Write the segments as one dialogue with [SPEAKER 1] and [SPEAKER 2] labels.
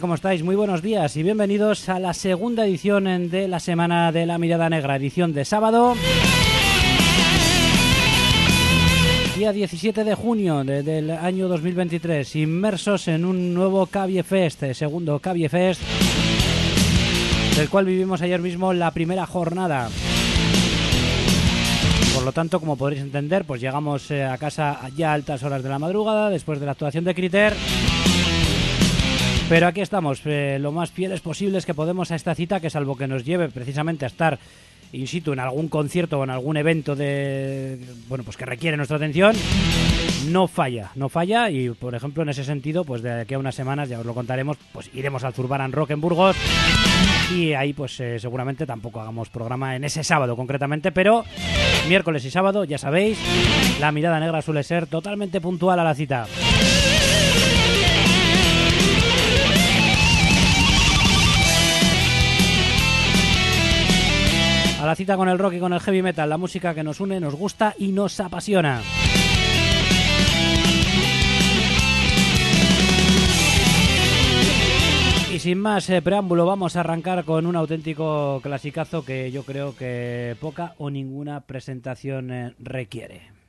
[SPEAKER 1] ¿Cómo estáis? Muy buenos días y bienvenidos a la segunda edición de la Semana de la Mirada Negra, edición de sábado. Día 17 de junio del año 2023, inmersos en un nuevo Cavie Fest, eh, segundo Cavie Fest, del cual vivimos ayer mismo la primera jornada. Por lo tanto, como podréis entender, pues llegamos eh, a casa ya a altas horas de la madrugada, después de la actuación de Criter. Pero aquí estamos, eh, lo más fieles posibles que podemos a esta cita, que salvo que nos lleve precisamente a estar in situ en algún concierto o en algún evento de bueno pues que requiere nuestra atención no falla no falla. Y por ejemplo en ese sentido pues de aquí a unas semanas ya os lo contaremos pues iremos al Zurbaran Rock en Burgos. Y ahí pues eh, seguramente tampoco hagamos programa en ese sábado concretamente pero miércoles y sábado ya sabéis la mirada negra suele ser totalmente puntual a la cita a la cita con el rock y con el heavy metal, la música que nos une, nos gusta y nos apasiona. Y sin más eh, preámbulo, vamos a arrancar con un auténtico clasicazo que yo creo que poca o ninguna presentación eh, requiere.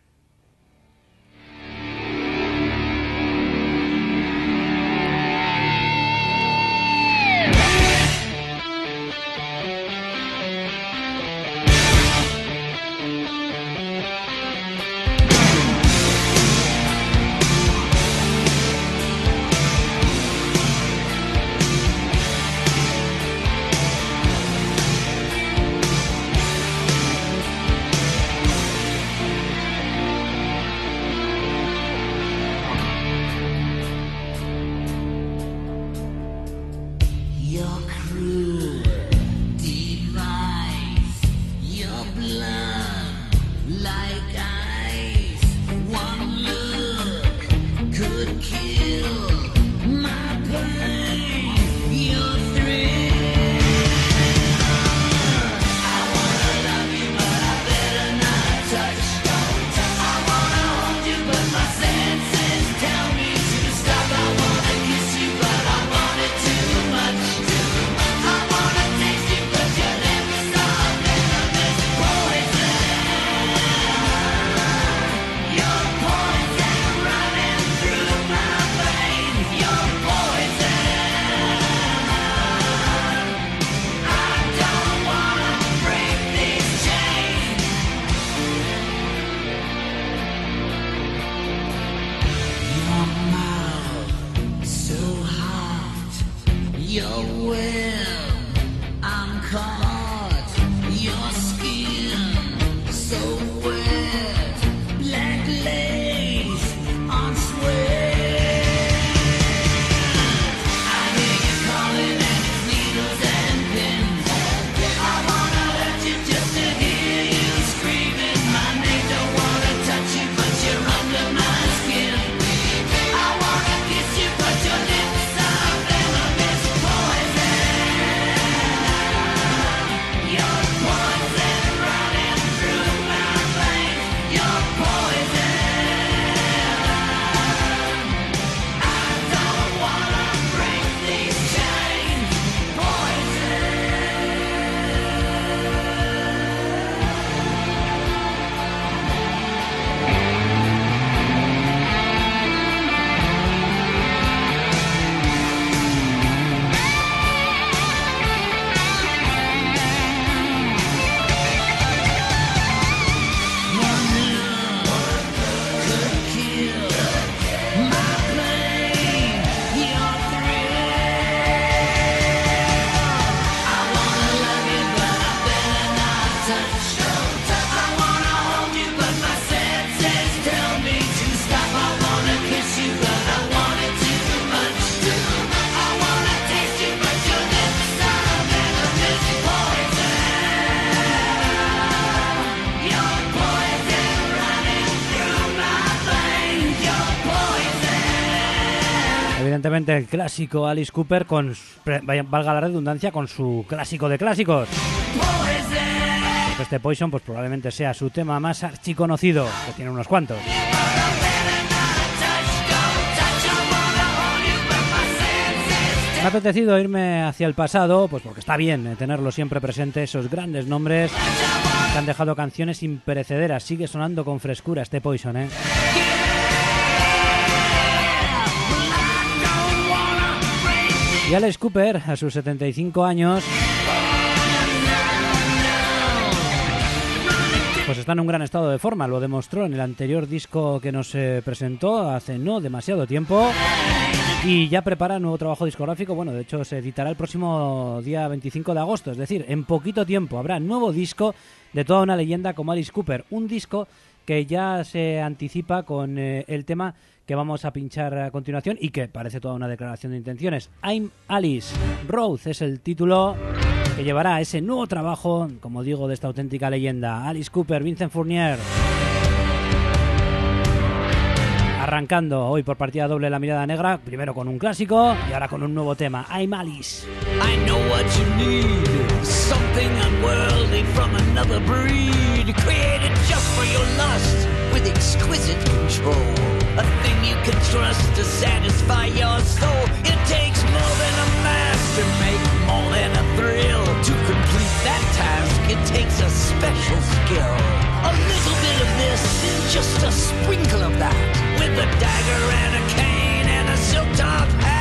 [SPEAKER 2] El clásico Alice Cooper con, valga la redundancia, con su clásico de clásicos. Este Poison pues probablemente sea su tema más archiconocido, que tiene unos cuantos. Me ha apetecido irme hacia el pasado, pues porque está bien eh, tenerlo siempre presente, esos grandes nombres que han dejado canciones imperecederas. Sigue sonando con frescura este Poison, ¿eh? Y Cooper, a sus 75 años, pues está en un gran estado de forma. Lo demostró en el anterior disco que nos eh, presentó hace no demasiado tiempo. Y ya prepara nuevo trabajo discográfico. Bueno, de hecho se editará el próximo día 25 de agosto. Es decir, en poquito tiempo habrá nuevo disco de toda una leyenda como Alice Cooper. Un disco que ya se anticipa con eh, el tema que vamos a pinchar a continuación y que parece toda una declaración de intenciones. I'm Alice. Rose es el título que llevará ese nuevo trabajo, como digo, de esta auténtica leyenda. Alice Cooper, Vincent Fournier. Arrancando hoy por partida doble la mirada negra, primero con un clásico y ahora con un nuevo tema, I'm Alice. I know what you need, something unworldly from another breed, created just for your lust with exquisite control. A thing you can trust to satisfy your soul. It takes more than a master make, more than a thrill to complete that task. It takes a special skill. A little bit of this, and just a sprinkle of that, with a dagger and a cane and a silk top hat.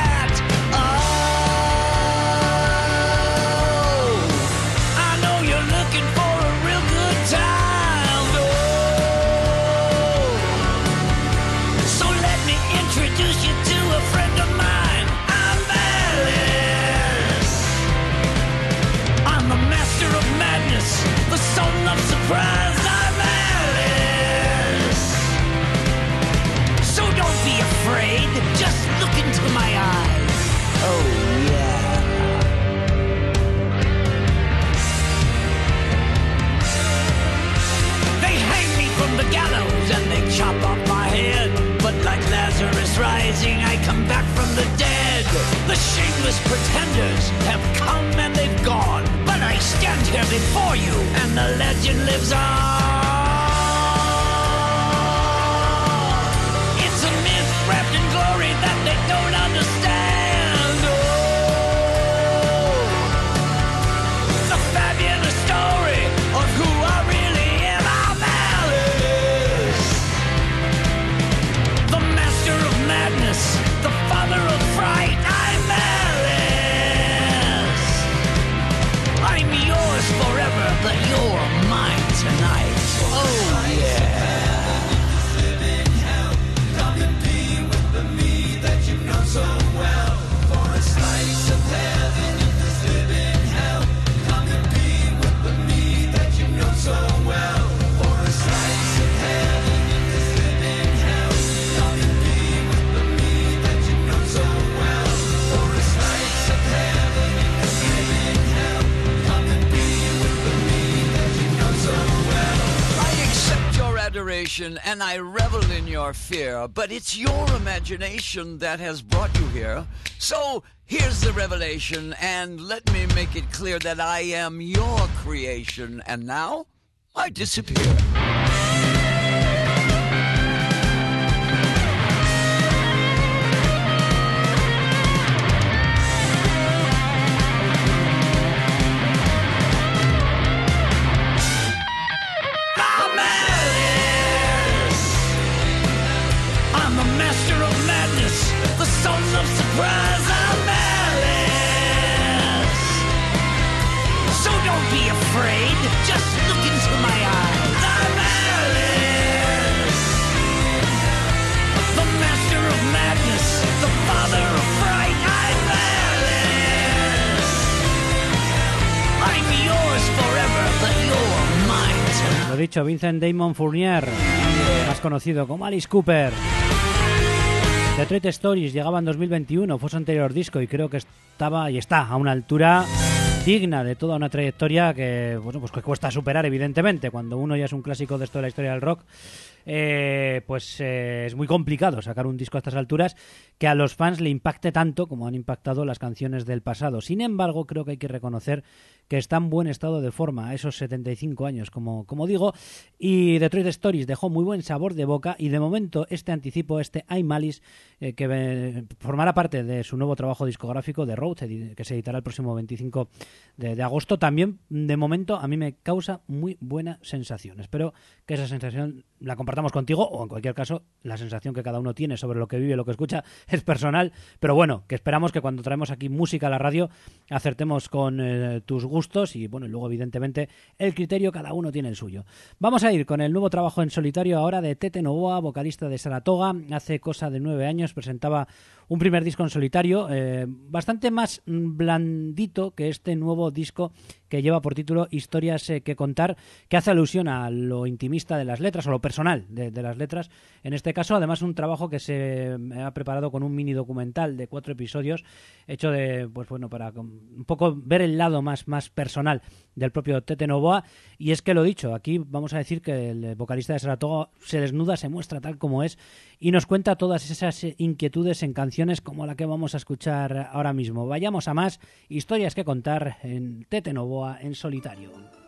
[SPEAKER 2] So don't be afraid, just look into my eyes. Oh yeah. They hang me from the gallows and they chop off my head. But like Lazarus rising, I come back from the dead. The shameless pretenders have come and they've gone Stand here before you, and the legend lives on. It's a myth wrapped in and I revel in your fear, but it's your imagination that has brought you here. So here's the revelation, and let me make it clear that I am your creation, and now I disappear.
[SPEAKER 1] Lo dicho, Vincent Damon Fournier, más conocido como Alice Cooper. Detroit Stories llegaba en 2021, fue su anterior disco y creo que estaba y está a una altura digna de toda una trayectoria que, bueno, pues que cuesta superar, evidentemente. Cuando uno ya es un clásico de esto de la historia del rock, eh, pues eh, es muy complicado sacar un disco a estas alturas que a los fans le impacte tanto como han impactado las canciones del pasado. Sin embargo, creo que hay que reconocer que está en buen estado de forma a esos 75 años, como, como digo, y Detroit Stories dejó muy buen sabor de boca y de momento este anticipo, este I Malice, eh, que formará parte de su nuevo trabajo discográfico de Road, que se editará el próximo 25 de, de agosto, también de momento a mí me causa muy buena sensación. Espero que esa sensación la compartamos contigo o en cualquier caso la sensación que cada uno tiene sobre lo que vive, lo que escucha es personal, pero bueno, que esperamos que cuando traemos aquí música a la radio acertemos con eh, tus gustos y bueno, luego evidentemente el criterio cada uno tiene el suyo. Vamos a ir con el nuevo trabajo en solitario ahora de Tete Novoa, vocalista de Saratoga, hace cosa de nueve años presentaba un primer disco en solitario, eh, bastante más blandito que este nuevo disco que lleva por título Historias eh, que contar, que hace alusión a lo intimista de las letras o lo personal de, las letras. En este caso, además, un trabajo que se ha preparado con un mini documental de cuatro episodios, hecho de, pues bueno, para un poco ver el lado más, más personal del propio Tete Novoa. Y es que lo dicho, aquí vamos a decir que el vocalista de Saratoga se desnuda, se muestra tal como es y nos cuenta todas esas eh, inquietudes en canciones como la que vamos a escuchar ahora mismo. Vayamos a más historias que contar en Tete Novoa en solitario.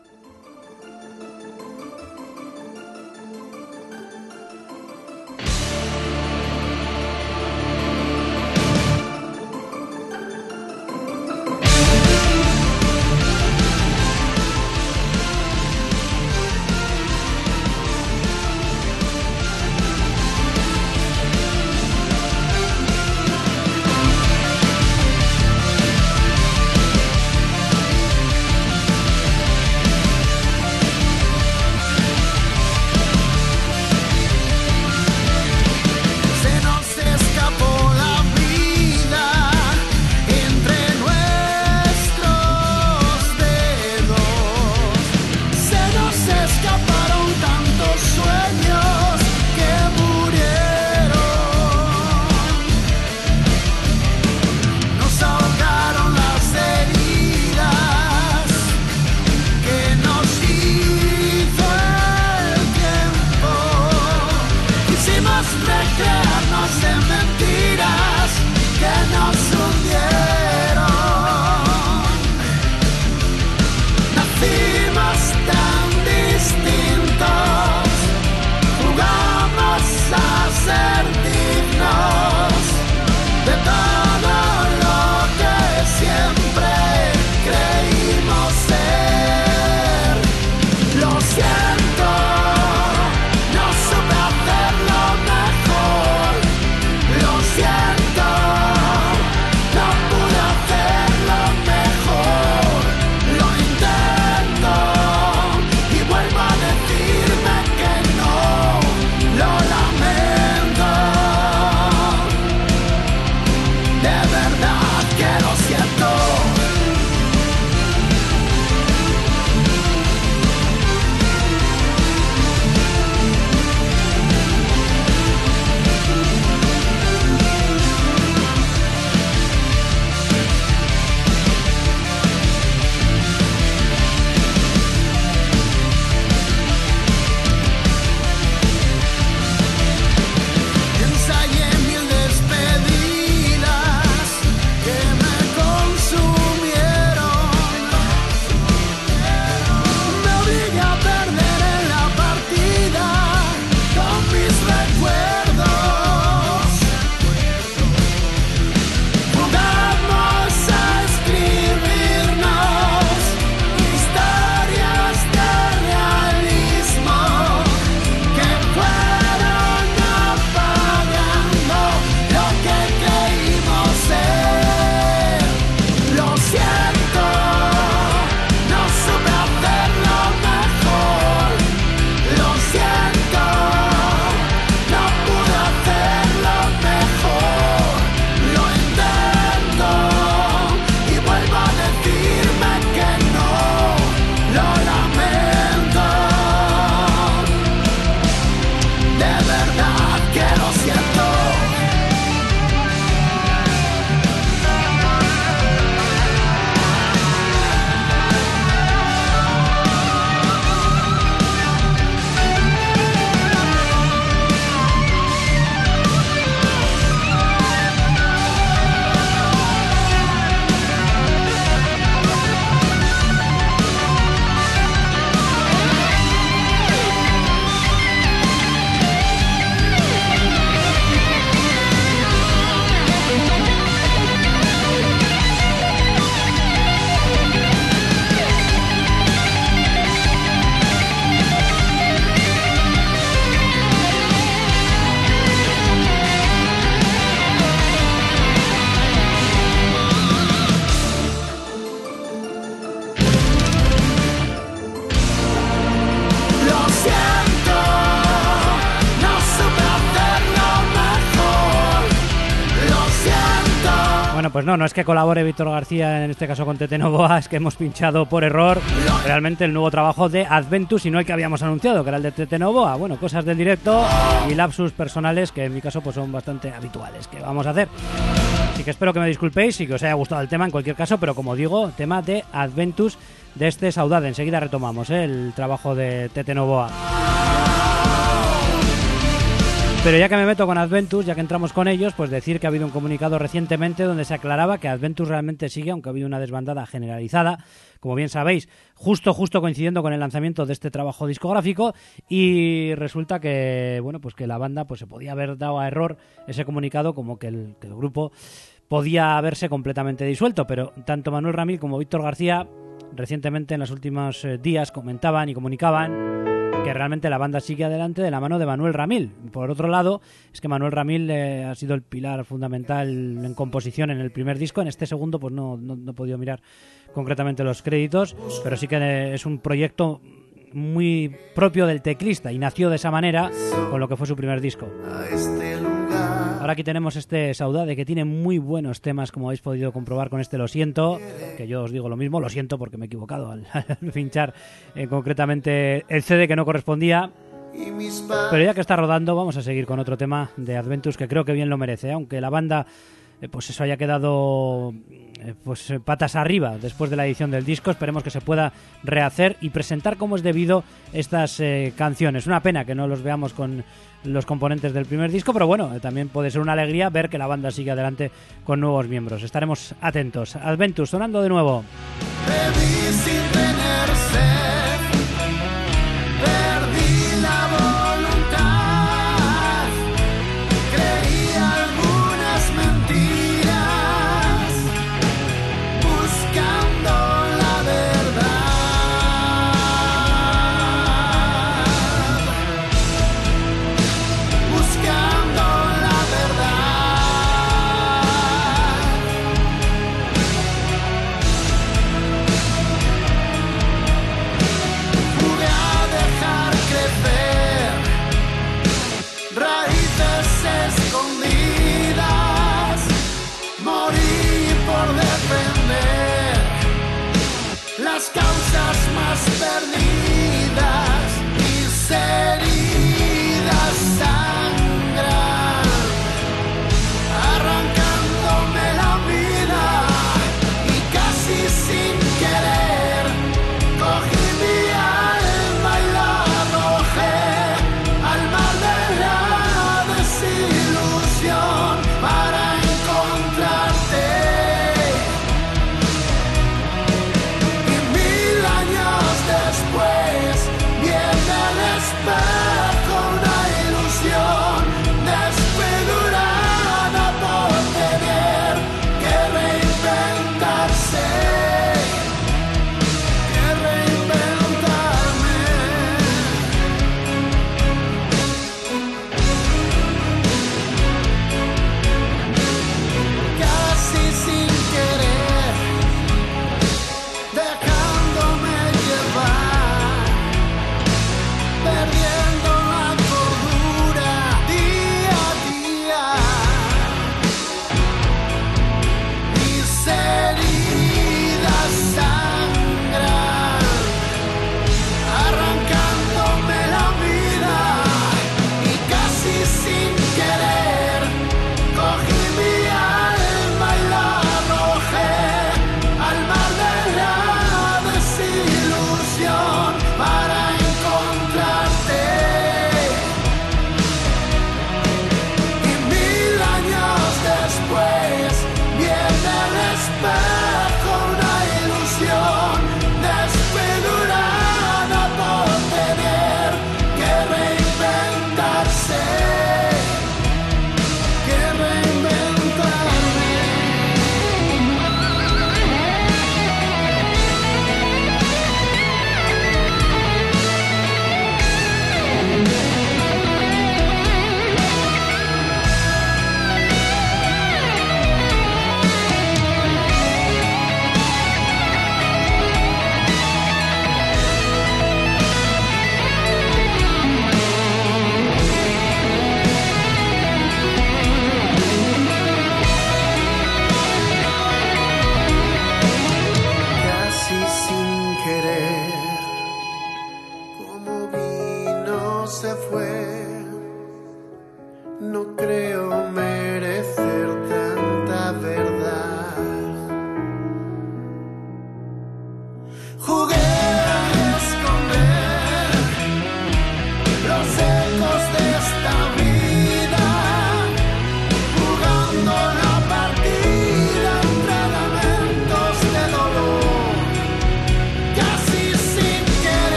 [SPEAKER 1] Pues no, no es que colabore Víctor García en este caso con Tete Novoa, es que hemos pinchado por error realmente el nuevo trabajo de Adventus y no el que habíamos anunciado, que era el de Tete Novoa. Bueno, cosas del directo y lapsus personales que en mi caso pues son bastante habituales. ¿Qué vamos a hacer? Así que espero que me disculpéis y que os haya gustado el tema en cualquier caso, pero como digo, tema de Adventus de este Saudade. Enseguida retomamos ¿eh? el trabajo de Tete Novoa. Pero ya que me meto con Adventus, ya que entramos con ellos, pues decir que ha habido un comunicado recientemente donde se aclaraba que Adventus realmente sigue, aunque ha habido una desbandada generalizada, como bien sabéis, justo justo coincidiendo con el lanzamiento de este trabajo discográfico y resulta que bueno, pues que la banda pues se podía haber dado a error ese comunicado como que el, grupo podía haberse completamente disuelto, pero tanto Manuel Ramil como Víctor García recientemente en los últimos eh, días comentaban y comunicaban que realmente la banda sigue adelante de la mano de Manuel Ramil. Por otro lado, es que Manuel Ramil eh, ha sido el pilar fundamental en composición en el primer disco. En este segundo, pues no, no, no he podido mirar concretamente los créditos, pero sí que eh, es un proyecto muy propio del teclista y nació de esa manera con lo que fue su primer disco. Ahora aquí tenemos este Saudade que tiene muy buenos temas, como habéis podido comprobar con este Lo Siento, que yo os digo lo mismo, lo siento porque me he equivocado al, al pinchar eh, concretamente el CD que no correspondía. Pero ya que está rodando, vamos a seguir con otro tema de Adventus que creo que bien lo merece, ¿eh? aunque la banda eh, pues eso haya quedado eh, pues patas arriba después de la edición del disco. Esperemos que se pueda rehacer y presentar como es debido estas eh, canciones. Una pena que no los veamos con los componentes del primer disco, pero bueno, también puede ser una alegría ver que la banda sigue adelante con nuevos miembros. Estaremos atentos. Adventus sonando de nuevo.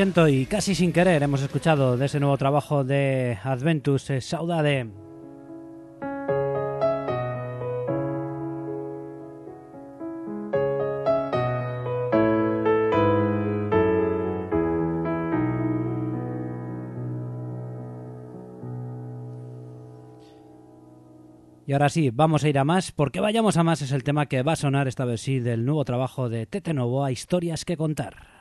[SPEAKER 3] Y casi sin querer hemos escuchado de ese nuevo trabajo de Adventus, eh, Saudade. Y ahora sí, vamos a ir a más, porque vayamos a más es el tema que va a sonar esta vez sí del nuevo trabajo de Tete Novoa, Historias que contar.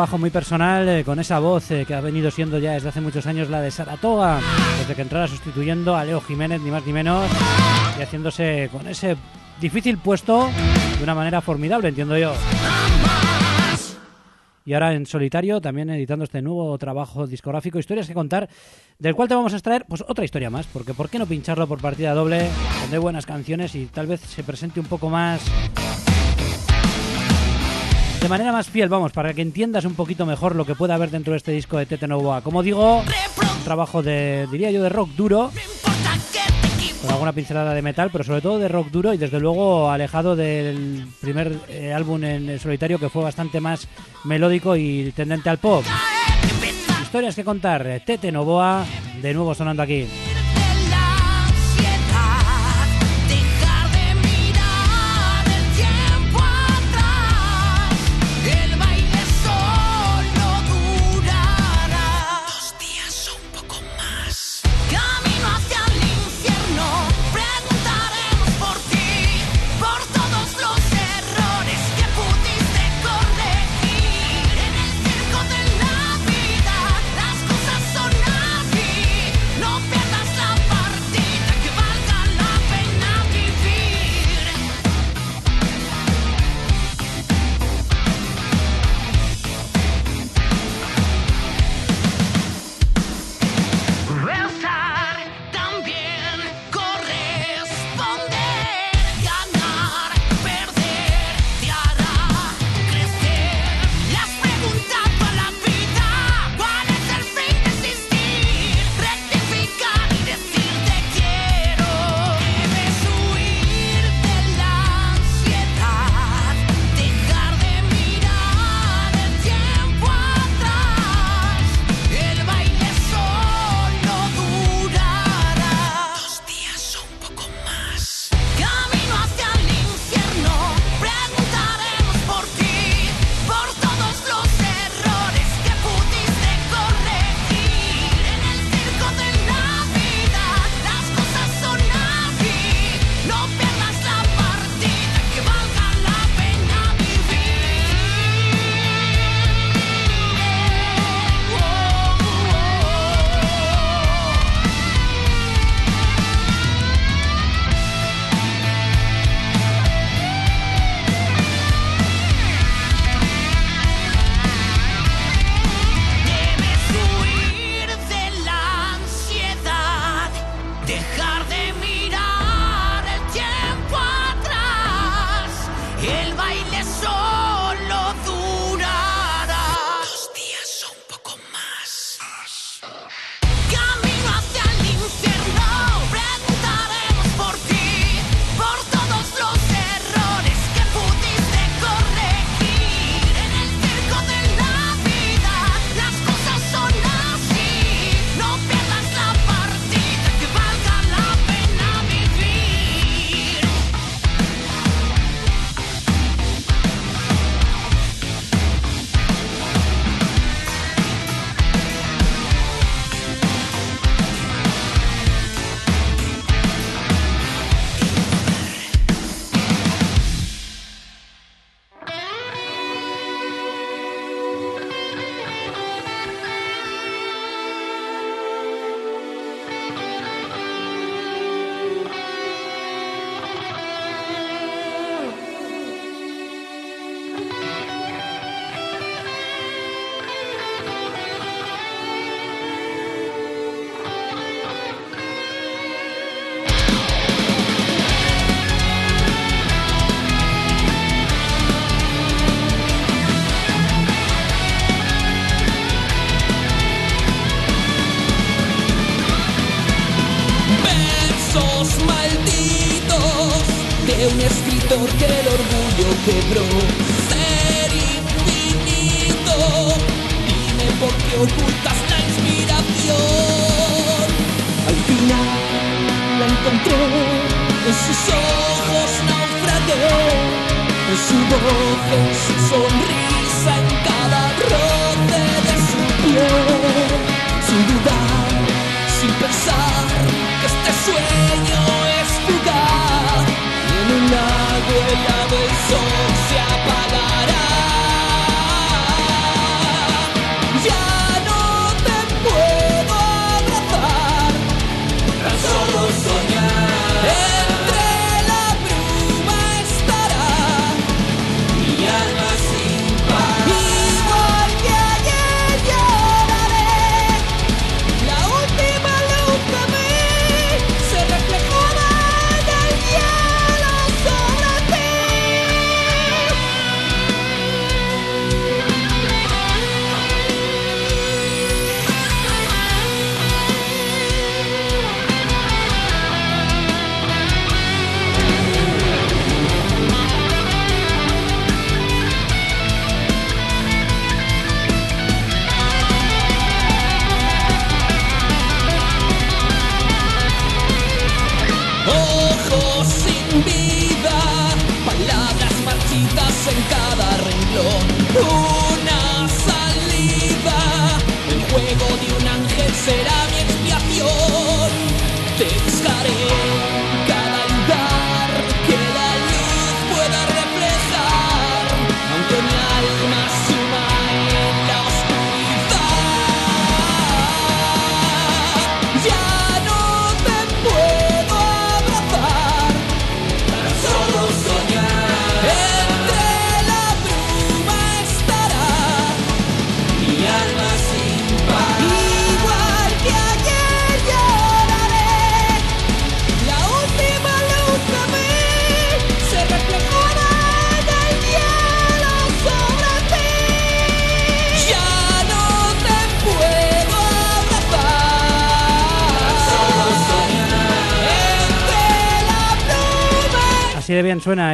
[SPEAKER 3] Trabajo muy personal eh, con esa voz eh, que ha venido siendo ya desde hace muchos años la de Saratoga, desde que entrara sustituyendo a Leo Jiménez, ni más ni menos, y haciéndose con ese difícil puesto de una manera formidable, entiendo yo. Y ahora en solitario, también editando este nuevo trabajo discográfico, Historias que contar, del cual te vamos a extraer pues otra historia más, porque ¿por qué no pincharlo por partida doble, donde hay buenas canciones y tal vez se presente un poco más de manera más fiel, vamos, para que entiendas un poquito mejor lo que puede haber dentro de este disco de Tete Novoa. Como digo, un trabajo de, diría yo, de rock duro, con alguna pincelada de metal, pero sobre todo de rock duro y desde luego alejado del primer eh, álbum en solitario que fue bastante más melódico y tendente al pop. Historias que contar, Tete Novoa, de nuevo sonando aquí.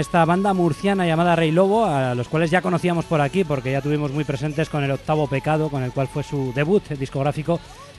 [SPEAKER 1] Esta banda murciana llamada Rey Lobo, a los cuales ya conocíamos por aquí porque ya tuvimos muy presentes con el octavo pecado, con el cual fue su debut discográfico,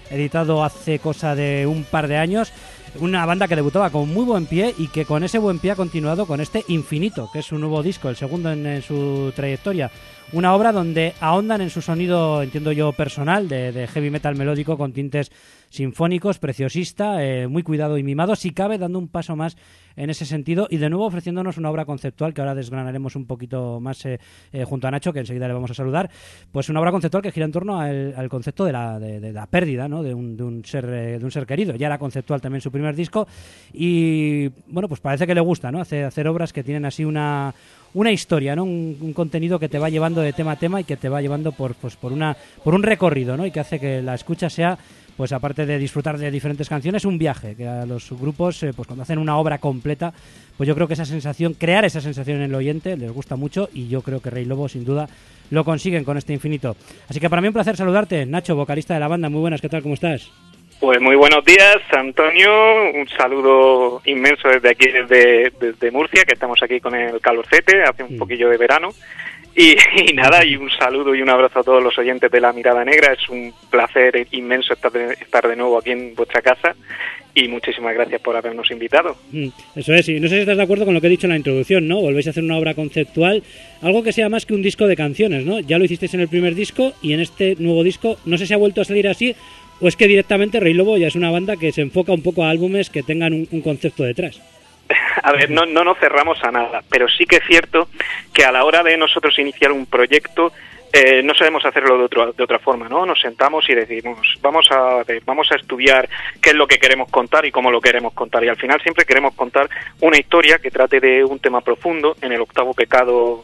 [SPEAKER 1] editado hace cosa de un par de años. Una banda que debutaba con muy buen pie y que con ese buen pie ha continuado con este Infinito, que es su nuevo disco, el segundo en, en su trayectoria. Una obra donde ahondan en su sonido, entiendo yo, personal, de, heavy metal melódico con tintes sinfónicos, preciosista, eh, muy cuidado y mimado, si cabe, dando un paso más en ese sentido y de nuevo ofreciéndonos una obra conceptual que ahora desgranaremos un poquito más eh, eh, junto a Nacho, que enseguida le vamos a saludar. Pues una obra conceptual que gira en torno al, al concepto de la, de, la pérdida ¿no? de, un, de, un ser, de un ser querido. Ya era conceptual también su primer disco y bueno, pues parece que le gusta ¿no? hacer obras que tienen así una una historia, ¿no? Un, un, contenido que te va llevando de tema a tema y que te va llevando por, pues, por, una, por un recorrido, ¿no? Y que hace que la escucha sea pues aparte de disfrutar de diferentes canciones, un viaje, que a los grupos, eh, pues cuando hacen una obra completa, pues yo creo que esa sensación, crear esa sensación en el oyente, les gusta mucho y yo creo que Rey Lobo sin duda lo consiguen con este infinito. Así que para mí un placer saludarte, Nacho, vocalista de la banda, muy buenas, ¿qué tal? ¿Cómo estás?
[SPEAKER 4] Pues muy buenos días, Antonio. Un saludo inmenso desde aquí, desde, desde Murcia, que estamos aquí con el calorcete, hace un poquillo de verano. Y, y nada, y un saludo y un abrazo a todos los oyentes de La Mirada Negra. Es un placer inmenso estar de, estar de nuevo aquí en vuestra casa y muchísimas gracias por habernos invitado.
[SPEAKER 1] Mm, Eso es, y no sé si estás de acuerdo con lo que he dicho en la introducción, ¿no? Volvéis a hacer una obra conceptual, algo que sea más que un disco de canciones, ¿no? Ya lo hicisteis en el primer disco y en este nuevo disco, no sé si ha vuelto a salir así o es que directamente Rey Lobo ya es una banda que se enfoca un poco a álbumes que tengan un, un concepto detrás.
[SPEAKER 4] A ver, no, no nos cerramos a nada, pero sí que es cierto que a la hora de nosotros iniciar un proyecto eh, no sabemos hacerlo de, otro- de otra forma, ¿no? Nos sentamos y decimos, vamos a, vamos a estudiar qué es lo que queremos contar y cómo lo queremos contar. Y al final siempre queremos contar una historia que trate de un tema profundo. En el octavo pecado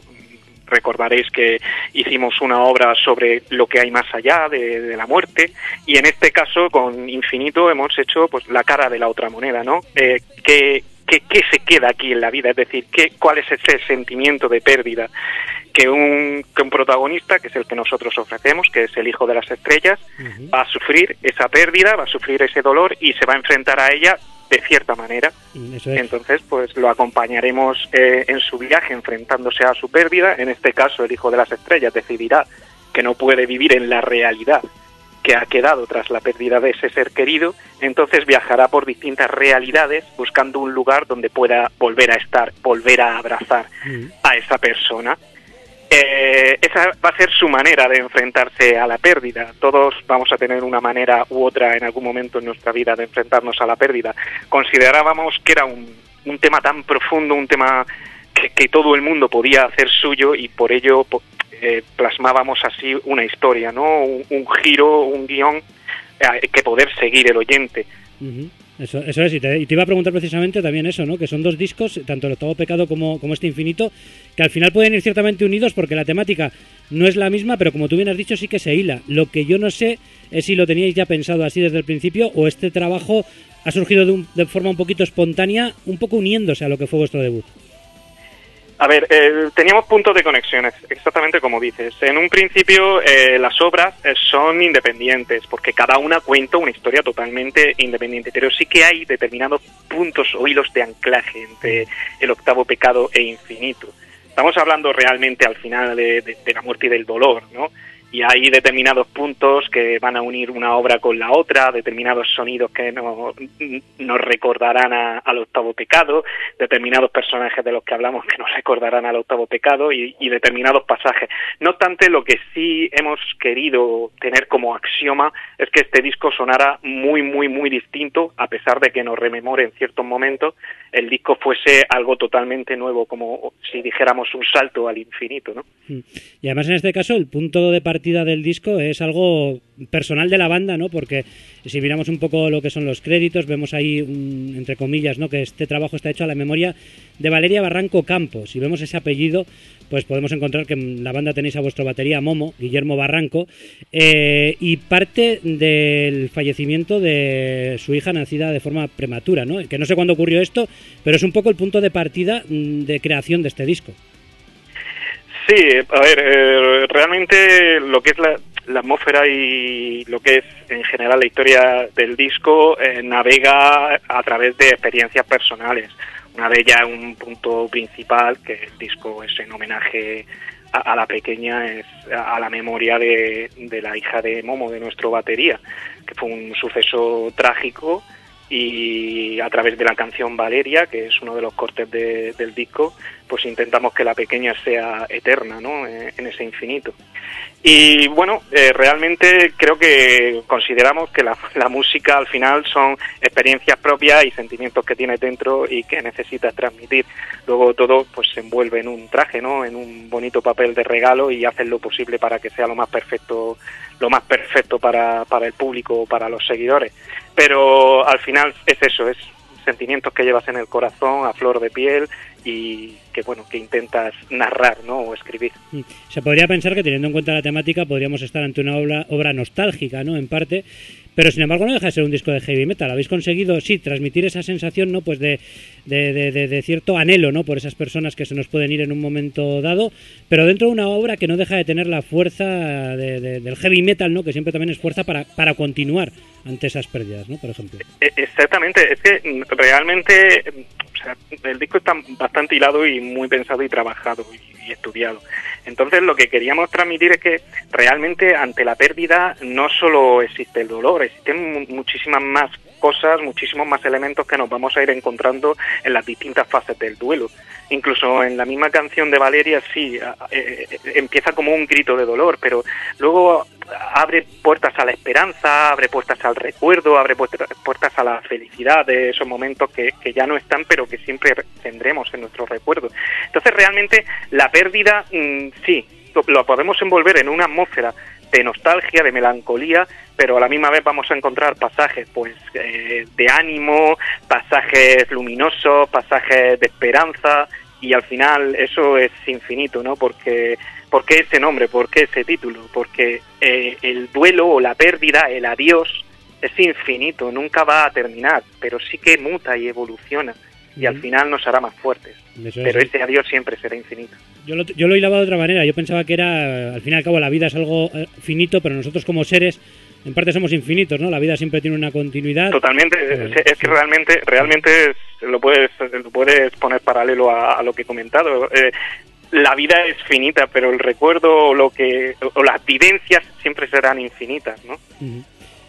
[SPEAKER 4] recordaréis que hicimos una obra sobre lo que hay más allá de, la muerte y en este caso con Infinito hemos hecho pues la cara de la otra moneda, ¿no? Eh, ¿qué, qué, qué se queda aquí en la vida? Es decir, ¿qué, ¿cuál es ese sentimiento de pérdida que un, que un protagonista, que es el que nosotros ofrecemos, que es el hijo de las estrellas, va a sufrir esa pérdida, va a sufrir ese dolor y se va a enfrentar a ella de cierta manera.
[SPEAKER 1] Es.
[SPEAKER 4] Entonces, pues lo acompañaremos eh, en su viaje enfrentándose a su pérdida. En este caso, el hijo de las estrellas decidirá que no puede vivir en la realidad que ha quedado tras la pérdida de ese ser querido. Entonces viajará por distintas realidades buscando un lugar donde pueda volver a estar, volver a abrazar
[SPEAKER 1] Mm.
[SPEAKER 4] a esa persona. Eh, esa va a ser su manera de enfrentarse a la pérdida. Todos vamos a tener una manera u otra en algún momento en nuestra vida de enfrentarnos a la pérdida. Considerábamos que era un, un tema tan profundo, un tema que, todo el mundo podía hacer suyo y por ello eh, plasmábamos así una historia, ¿no? Un, giro, un guion eh, que poder seguir el oyente.
[SPEAKER 1] Eso, eso es, y te, y te iba a preguntar precisamente también eso, ¿no? Que son dos discos, tanto el octavo pecado como, como este infinito, que al final pueden ir ciertamente unidos porque la temática no es la misma, pero como tú bien has dicho, sí que se hila. Lo que yo no sé es si lo teníais ya pensado así desde el principio o este trabajo ha surgido de, un- de forma un poquito espontánea, un poco uniéndose a lo que fue vuestro debut.
[SPEAKER 4] A ver, eh, teníamos puntos de conexión, ex- exactamente como dices. En un principio eh, las obras eh, son independientes, porque cada una cuenta una historia totalmente independiente, pero sí que hay determinados puntos o hilos de anclaje entre el octavo pecado e infinito. Estamos hablando realmente al final de- de la muerte y del dolor, ¿no? Y hay determinados puntos que van a unir una obra con la otra, determinados sonidos que no- nos recordarán a- al octavo pecado, determinados personajes de los que hablamos que nos recordarán al octavo pecado y, y determinados pasajes. No obstante, lo que sí hemos querido tener como axioma es que este disco sonara muy, muy, muy distinto, a pesar de que nos rememore en ciertos momentos, el disco fuese algo totalmente nuevo, como si dijéramos un salto al infinito, ¿no?
[SPEAKER 1] Mm. Y además en este caso el punto de partida del disco es algo personal de la banda, ¿no? Porque si miramos un poco lo que son los créditos, vemos ahí, entre comillas, ¿no? Que este trabajo está hecho a la memoria de Valeria Barranco Campos. Si vemos ese apellido, pues podemos encontrar que en la banda tenéis a vuestro batería Momo, Guillermo Barranco, eh, y parte del fallecimiento de su hija nacida de forma prematura, ¿no? Que no sé cuándo ocurrió esto, pero es un poco el punto de partida mm, de creación de este disco.
[SPEAKER 4] Sí, a ver, eh, realmente lo que es la, la atmósfera y lo que es en general la historia del disco eh, navega a través de experiencias personales. Una de ellas, un punto principal, que el disco es en homenaje a, la pequeña, es a, la memoria de la hija de Momo, de nuestro batería, que fue un suceso trágico y a través de la canción Valeria, que es uno de los cortes de- del disco, pues intentamos que la pequeña sea eterna, ¿no? Eh, en ese infinito. Y bueno, eh, realmente creo que consideramos que la, la música al final son experiencias propias y sentimientos que tienes dentro y que necesitas transmitir. Luego todo pues se envuelve en un traje, ¿no? En un bonito papel de regalo y haces lo posible para que sea lo más perfecto, lo más perfecto para, para el público, para los seguidores. Pero al final es eso, es sentimientos que llevas en el corazón a flor de piel y que bueno que intentas narrar no o escribir
[SPEAKER 1] Mm. Se podría pensar que teniendo en cuenta la temática podríamos estar ante una obra, obra nostálgica, ¿no? En parte, pero sin embargo no deja de ser un disco de heavy metal. Habéis conseguido, sí, transmitir esa sensación, ¿no? Pues de, de, de- de- cierto anhelo, ¿no? Por esas personas que se nos pueden ir en un momento dado, pero dentro de una obra que no deja de tener la fuerza de- de- del heavy metal, ¿no? Que siempre también es fuerza para, para continuar ante esas pérdidas, ¿no? Por ejemplo.
[SPEAKER 4] E- Exactamente, es que mm, realmente el disco está bastante hilado y muy pensado y trabajado y, y estudiado. Entonces lo que queríamos transmitir es que realmente ante la pérdida no solo existe el dolor, existen mu- muchísimas más cosas, muchísimos más elementos que nos vamos a ir encontrando en las distintas fases del duelo. Incluso en la misma canción de Valeria sí, eh, eh, empieza como un grito de dolor, pero luego abre puertas a la esperanza, abre puertas al recuerdo, abre puertas a la felicidad de esos momentos que, que ya no están, pero que siempre tendremos en nuestro recuerdo. Entonces realmente la pérdida, mm, sí, lo podemos envolver en una atmósfera de nostalgia, de melancolía, pero a la misma vez vamos a encontrar pasajes pues eh, de ánimo, pasajes luminosos, pasajes de esperanza y al final eso es infinito, ¿no? Porque ¿por qué ese nombre? ¿Por qué ese título? Porque eh, el duelo o la pérdida, el adiós es infinito, nunca va a terminar, pero sí que muta y evoluciona y al final nos hará más fuertes.
[SPEAKER 1] Es.
[SPEAKER 4] Pero ese adiós siempre será infinito.
[SPEAKER 1] Yo lo, yo lo hilaba de otra manera. Yo pensaba que era, al fin y al cabo, la vida es algo eh, finito, pero nosotros como seres, en parte somos infinitos, ¿no? La vida siempre tiene una continuidad.
[SPEAKER 4] Totalmente,
[SPEAKER 1] Eh,
[SPEAKER 4] es, es que realmente, realmente es- lo puedes, lo puedes poner paralelo a, a lo que he comentado. Eh, la vida es finita, pero el recuerdo o lo que, o las vivencias siempre serán infinitas, ¿no?
[SPEAKER 1] Ujú.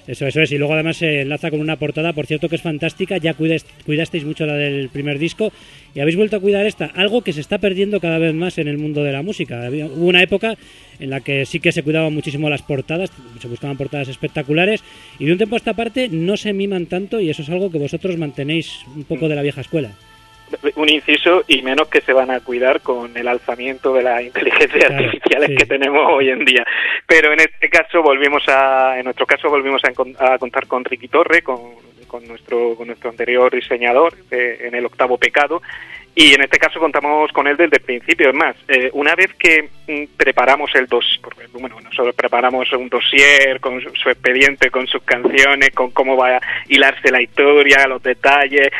[SPEAKER 1] Eso, eso es. Y luego además se enlaza con una portada, por cierto, que es fantástica. Ya cuidas- cuidasteis mucho la del primer disco y habéis vuelto a cuidar esta. Algo que se está perdiendo cada vez más en el mundo de la música. Había- hubo una época en la que sí que se cuidaban muchísimo las portadas, se buscaban portadas espectaculares y de un tiempo a esta parte no se miman tanto y eso es algo que vosotros mantenéis un poco de la vieja escuela.
[SPEAKER 4] Un inciso y menos que se van a cuidar con el alzamiento de las inteligencias
[SPEAKER 1] Claro,
[SPEAKER 4] artificiales
[SPEAKER 1] sí.
[SPEAKER 4] que tenemos hoy en día. Pero en este caso volvimos a, en nuestro caso volvimos a contar con Ricky Torre, con, con nuestro con nuestro anterior diseñador eh, en el octavo pecado. Y en este caso contamos con él desde el principio. Es más, eh, una vez que mm, preparamos el dos, porque bueno, nosotros preparamos un dossier con su, su expediente, con sus canciones, con cómo va a hilarse la historia, los detalles,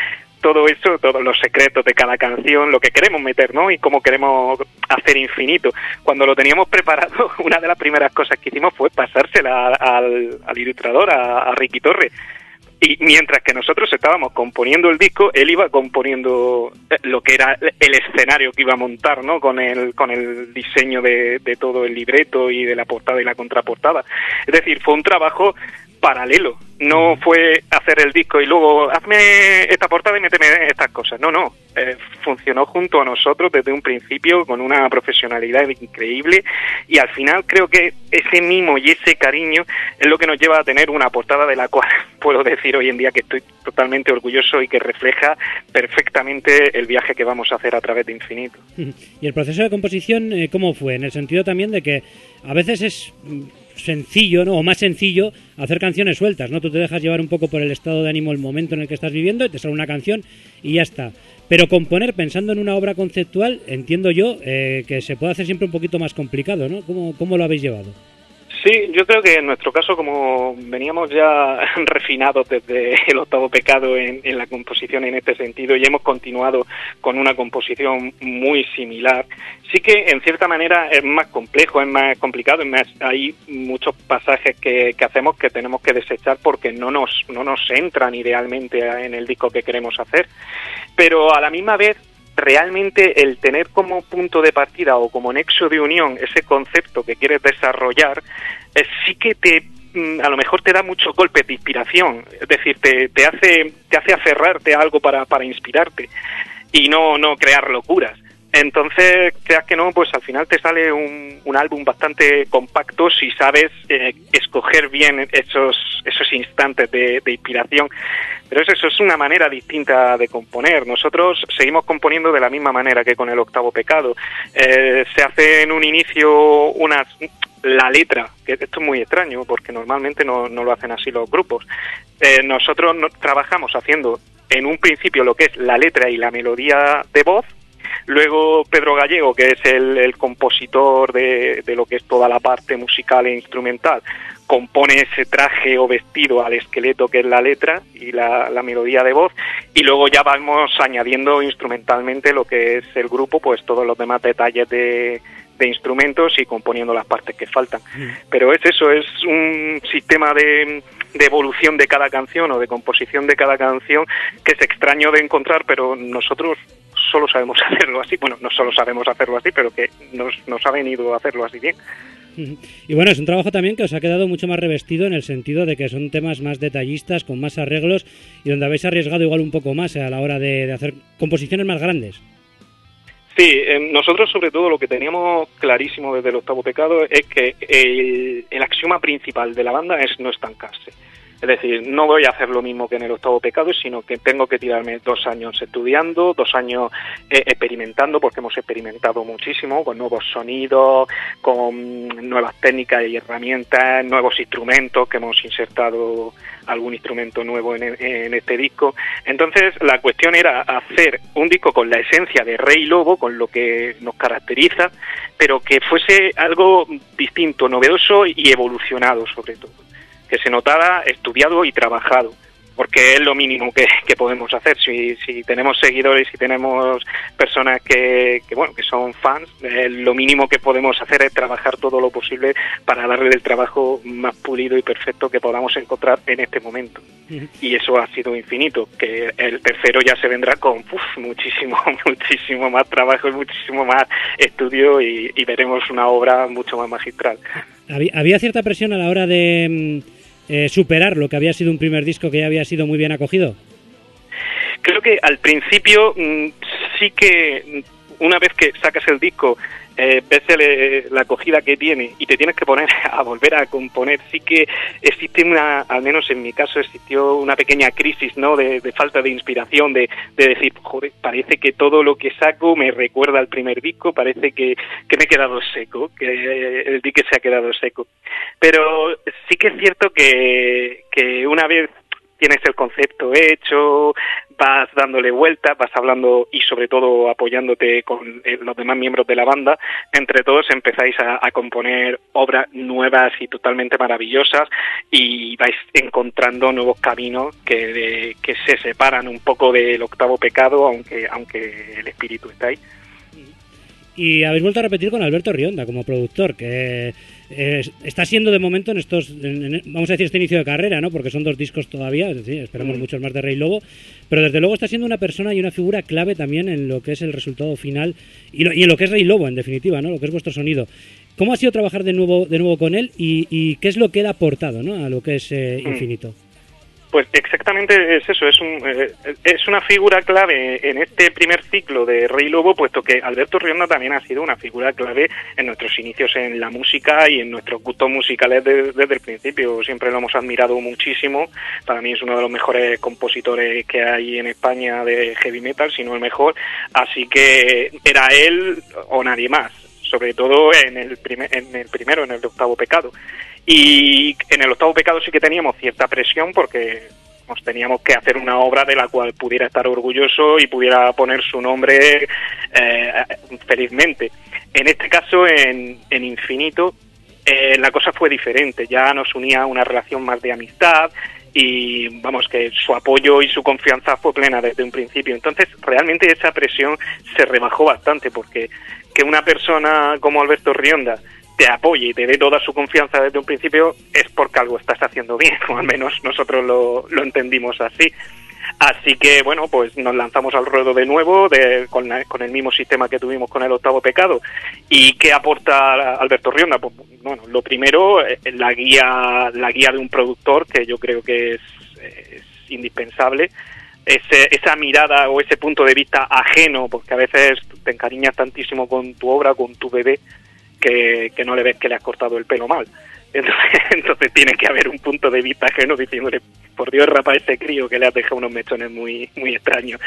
[SPEAKER 4] todo eso, todos los secretos de cada canción, lo que queremos meter, ¿no? Y cómo queremos hacer infinito. Cuando lo teníamos preparado, una de las primeras cosas que hicimos fue pasársela al, al ilustrador, a, a Ricky Torre. Y mientras que nosotros estábamos componiendo el disco, él iba componiendo eh, lo que era el escenario que iba a montar, ¿no? Con el, con el diseño de, de todo el libreto y de la portada y la contraportada. Es decir, fue un trabajo paralelo. No fue hacer el disco y luego hazme esta portada y méteme estas cosas. No, no. Eh, funcionó junto a nosotros desde un principio con una profesionalidad increíble y al final creo que ese mimo y ese cariño es lo que nos lleva a tener una portada de la cual puedo decir hoy en día que estoy totalmente orgulloso y que refleja perfectamente el viaje que vamos a hacer a través de Infinito.
[SPEAKER 1] Y el proceso de composición, eh, ¿cómo fue? En el sentido también de que a veces es mm, sencillo, ¿no? O más sencillo hacer canciones sueltas, ¿no? Tú te dejas llevar un poco por el estado de ánimo, el momento en el que estás viviendo, y te sale una canción y ya está. Pero componer pensando en una obra conceptual, entiendo yo eh, que se puede hacer siempre un poquito más complicado, ¿no? ¿Cómo, cómo lo habéis llevado?
[SPEAKER 4] Sí, yo creo que en nuestro caso, como veníamos ya refinados desde el octavo pecado en, en la composición en este sentido y hemos continuado con una composición muy similar, sí que en cierta manera es más complejo, es más complicado, es más, hay muchos pasajes que, que hacemos que tenemos que desechar porque no nos, no nos entran idealmente en el disco que queremos hacer. Pero a la misma vez realmente el tener como punto de partida o como nexo de unión ese concepto que quieres desarrollar, eh, sí que te mm, a lo mejor te da muchos golpes de inspiración, es decir, te, te hace te hace aferrarte a algo para, para inspirarte y no no crear locuras. Entonces, creas que no, pues al final te sale un, álbum bastante compacto si sabes eh, escoger bien esos, esos instantes de, inspiración. Pero es eso, es una manera distinta de componer. Nosotros seguimos componiendo de la misma manera que con el octavo pecado. Eh, se hace en un inicio unas la letra, que esto es muy extraño porque normalmente no, no lo hacen así los grupos. Eh, nosotros no- trabajamos haciendo en un principio lo que es la letra y la melodía de voz Luego Pedro Gallego, que es el, el compositor de, de lo que es toda la parte musical e instrumental, compone ese traje o vestido al esqueleto que es la letra y la, la melodía de voz y luego ya vamos añadiendo instrumentalmente lo que es el grupo, pues todos los demás detalles de, de instrumentos y componiendo las partes que faltan. Pero es eso, es un sistema de, de evolución de cada canción o de composición de cada canción que es extraño de encontrar, pero nosotros solo sabemos hacerlo así. Bueno, no solo sabemos hacerlo así, pero que nos, nos ha venido a hacerlo así bien.
[SPEAKER 1] Y bueno, es un trabajo también que os ha quedado mucho más revestido en el sentido de que son temas más detallistas, con más arreglos y donde habéis arriesgado igual un poco más a la hora de, de hacer composiciones más grandes.
[SPEAKER 4] Sí, eh, nosotros sobre todo lo que teníamos clarísimo desde el octavo pecado es que el, el axioma principal de la banda es no estancarse. Es decir, no voy a hacer lo mismo que en el octavo pecado, sino que tengo que tirarme dos años estudiando, dos años eh, experimentando, porque hemos experimentado muchísimo con nuevos sonidos, con nuevas técnicas y herramientas, nuevos instrumentos que hemos insertado algún instrumento nuevo en, en este disco. Entonces, la cuestión era hacer un disco con la esencia de Rey Lobo, con lo que nos caracteriza, pero que fuese algo distinto, novedoso y evolucionado sobre todo que se notara estudiado y trabajado, porque es lo mínimo que, que podemos hacer. Si, si tenemos seguidores, si tenemos personas que, que, bueno, que son fans, eh, lo mínimo que podemos hacer es trabajar todo lo posible para darle el trabajo más pulido y perfecto que podamos encontrar en este momento. Y eso ha sido infinito, que el tercero ya se vendrá con uf, muchísimo, muchísimo más trabajo y muchísimo más estudio y, y veremos una obra mucho más magistral.
[SPEAKER 1] Había, había cierta presión a la hora de mm, eh, superar lo que había sido un primer disco que ya había sido muy bien acogido.
[SPEAKER 4] Creo que al principio mm, sí que una vez que sacas el disco eh, eh, la acogida que tiene y te tienes que poner a volver a componer, sí que existe una, al menos en mi caso, existió una pequeña crisis, ¿no? De, de falta de inspiración, de, de, decir, joder, parece que todo lo que saco me recuerda al primer disco, parece que, que me he quedado seco, que el dique se ha quedado seco. Pero sí que es cierto que, que una vez tienes el concepto hecho, vas dándole vueltas, vas hablando y sobre todo apoyándote con eh, los demás miembros de la banda, entre todos empezáis a, a, componer obras nuevas y totalmente maravillosas y vais encontrando nuevos caminos que, de, que se separan un poco del octavo pecado, aunque, aunque el espíritu está ahí.
[SPEAKER 1] Y habéis vuelto a repetir con Alberto Rionda como productor, que eh, está siendo de momento en estos, en, en, vamos a decir, este inicio de carrera, ¿no? Porque son dos discos todavía, es decir, esperamos mm. muchos más de Rey Lobo, pero desde luego está siendo una persona y una figura clave también en lo que es el resultado final y, lo, y en lo que es Rey Lobo, en definitiva, ¿no? Lo que es vuestro sonido. ¿Cómo ha sido trabajar de nuevo, de nuevo con él y, y qué es lo que él ha aportado, ¿no? A lo que es eh,
[SPEAKER 4] mm.
[SPEAKER 1] Infinito.
[SPEAKER 4] Pues exactamente es eso, es, un, eh, es una figura clave en este primer ciclo de Rey Lobo, puesto que Alberto Rionda también ha sido una figura clave en nuestros inicios en la música y en nuestros gustos musicales de, desde el principio. Siempre lo hemos admirado muchísimo. Para mí es uno de los mejores compositores que hay en España de heavy metal, si no el mejor. Así que era él o nadie más, sobre todo en el, primer, en el primero, en el octavo pecado. Y en el octavo pecado sí que teníamos cierta presión porque nos teníamos que hacer una obra de la cual pudiera estar orgulloso y pudiera poner su nombre eh, felizmente. En este caso, en, en Infinito, eh, la cosa fue diferente. Ya nos unía una relación más de amistad y vamos que su apoyo y su confianza fue plena desde un principio. Entonces, realmente esa presión se rebajó bastante porque que una persona como Alberto Rionda te apoye y te dé toda su confianza desde un principio es porque algo estás haciendo bien, o al menos nosotros lo, entendimos así. Así que, bueno, pues nos lanzamos al ruedo de nuevo de, con, la, con, el mismo sistema que tuvimos con el octavo pecado. ¿Y qué aporta Alberto Rionda? Pues, bueno, lo primero, la guía, la guía de un productor, que yo creo que es, es indispensable. Ese, esa mirada o ese punto de vista ajeno, porque a veces te encariñas tantísimo con tu obra, con tu bebé, que, que, no le ves que le has cortado el pelo mal. Entonces, entonces tiene que haber un punto de vista ajeno diciéndole, por Dios, rapa ese crío que le has dejado unos mechones muy, muy extraños.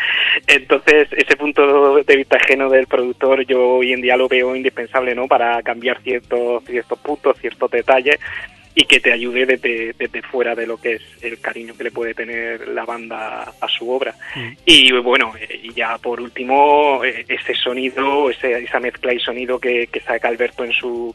[SPEAKER 4] Entonces, ese punto de vista ajeno del productor yo hoy en día lo veo indispensable, ¿no? Para cambiar ciertos, ciertos puntos, ciertos detalles y que te ayude desde, desde fuera de lo que es el cariño que le puede tener la banda a su obra. Mm. Y bueno, y ya por último, ese sonido, ese, esa mezcla y sonido que, que saca Alberto en su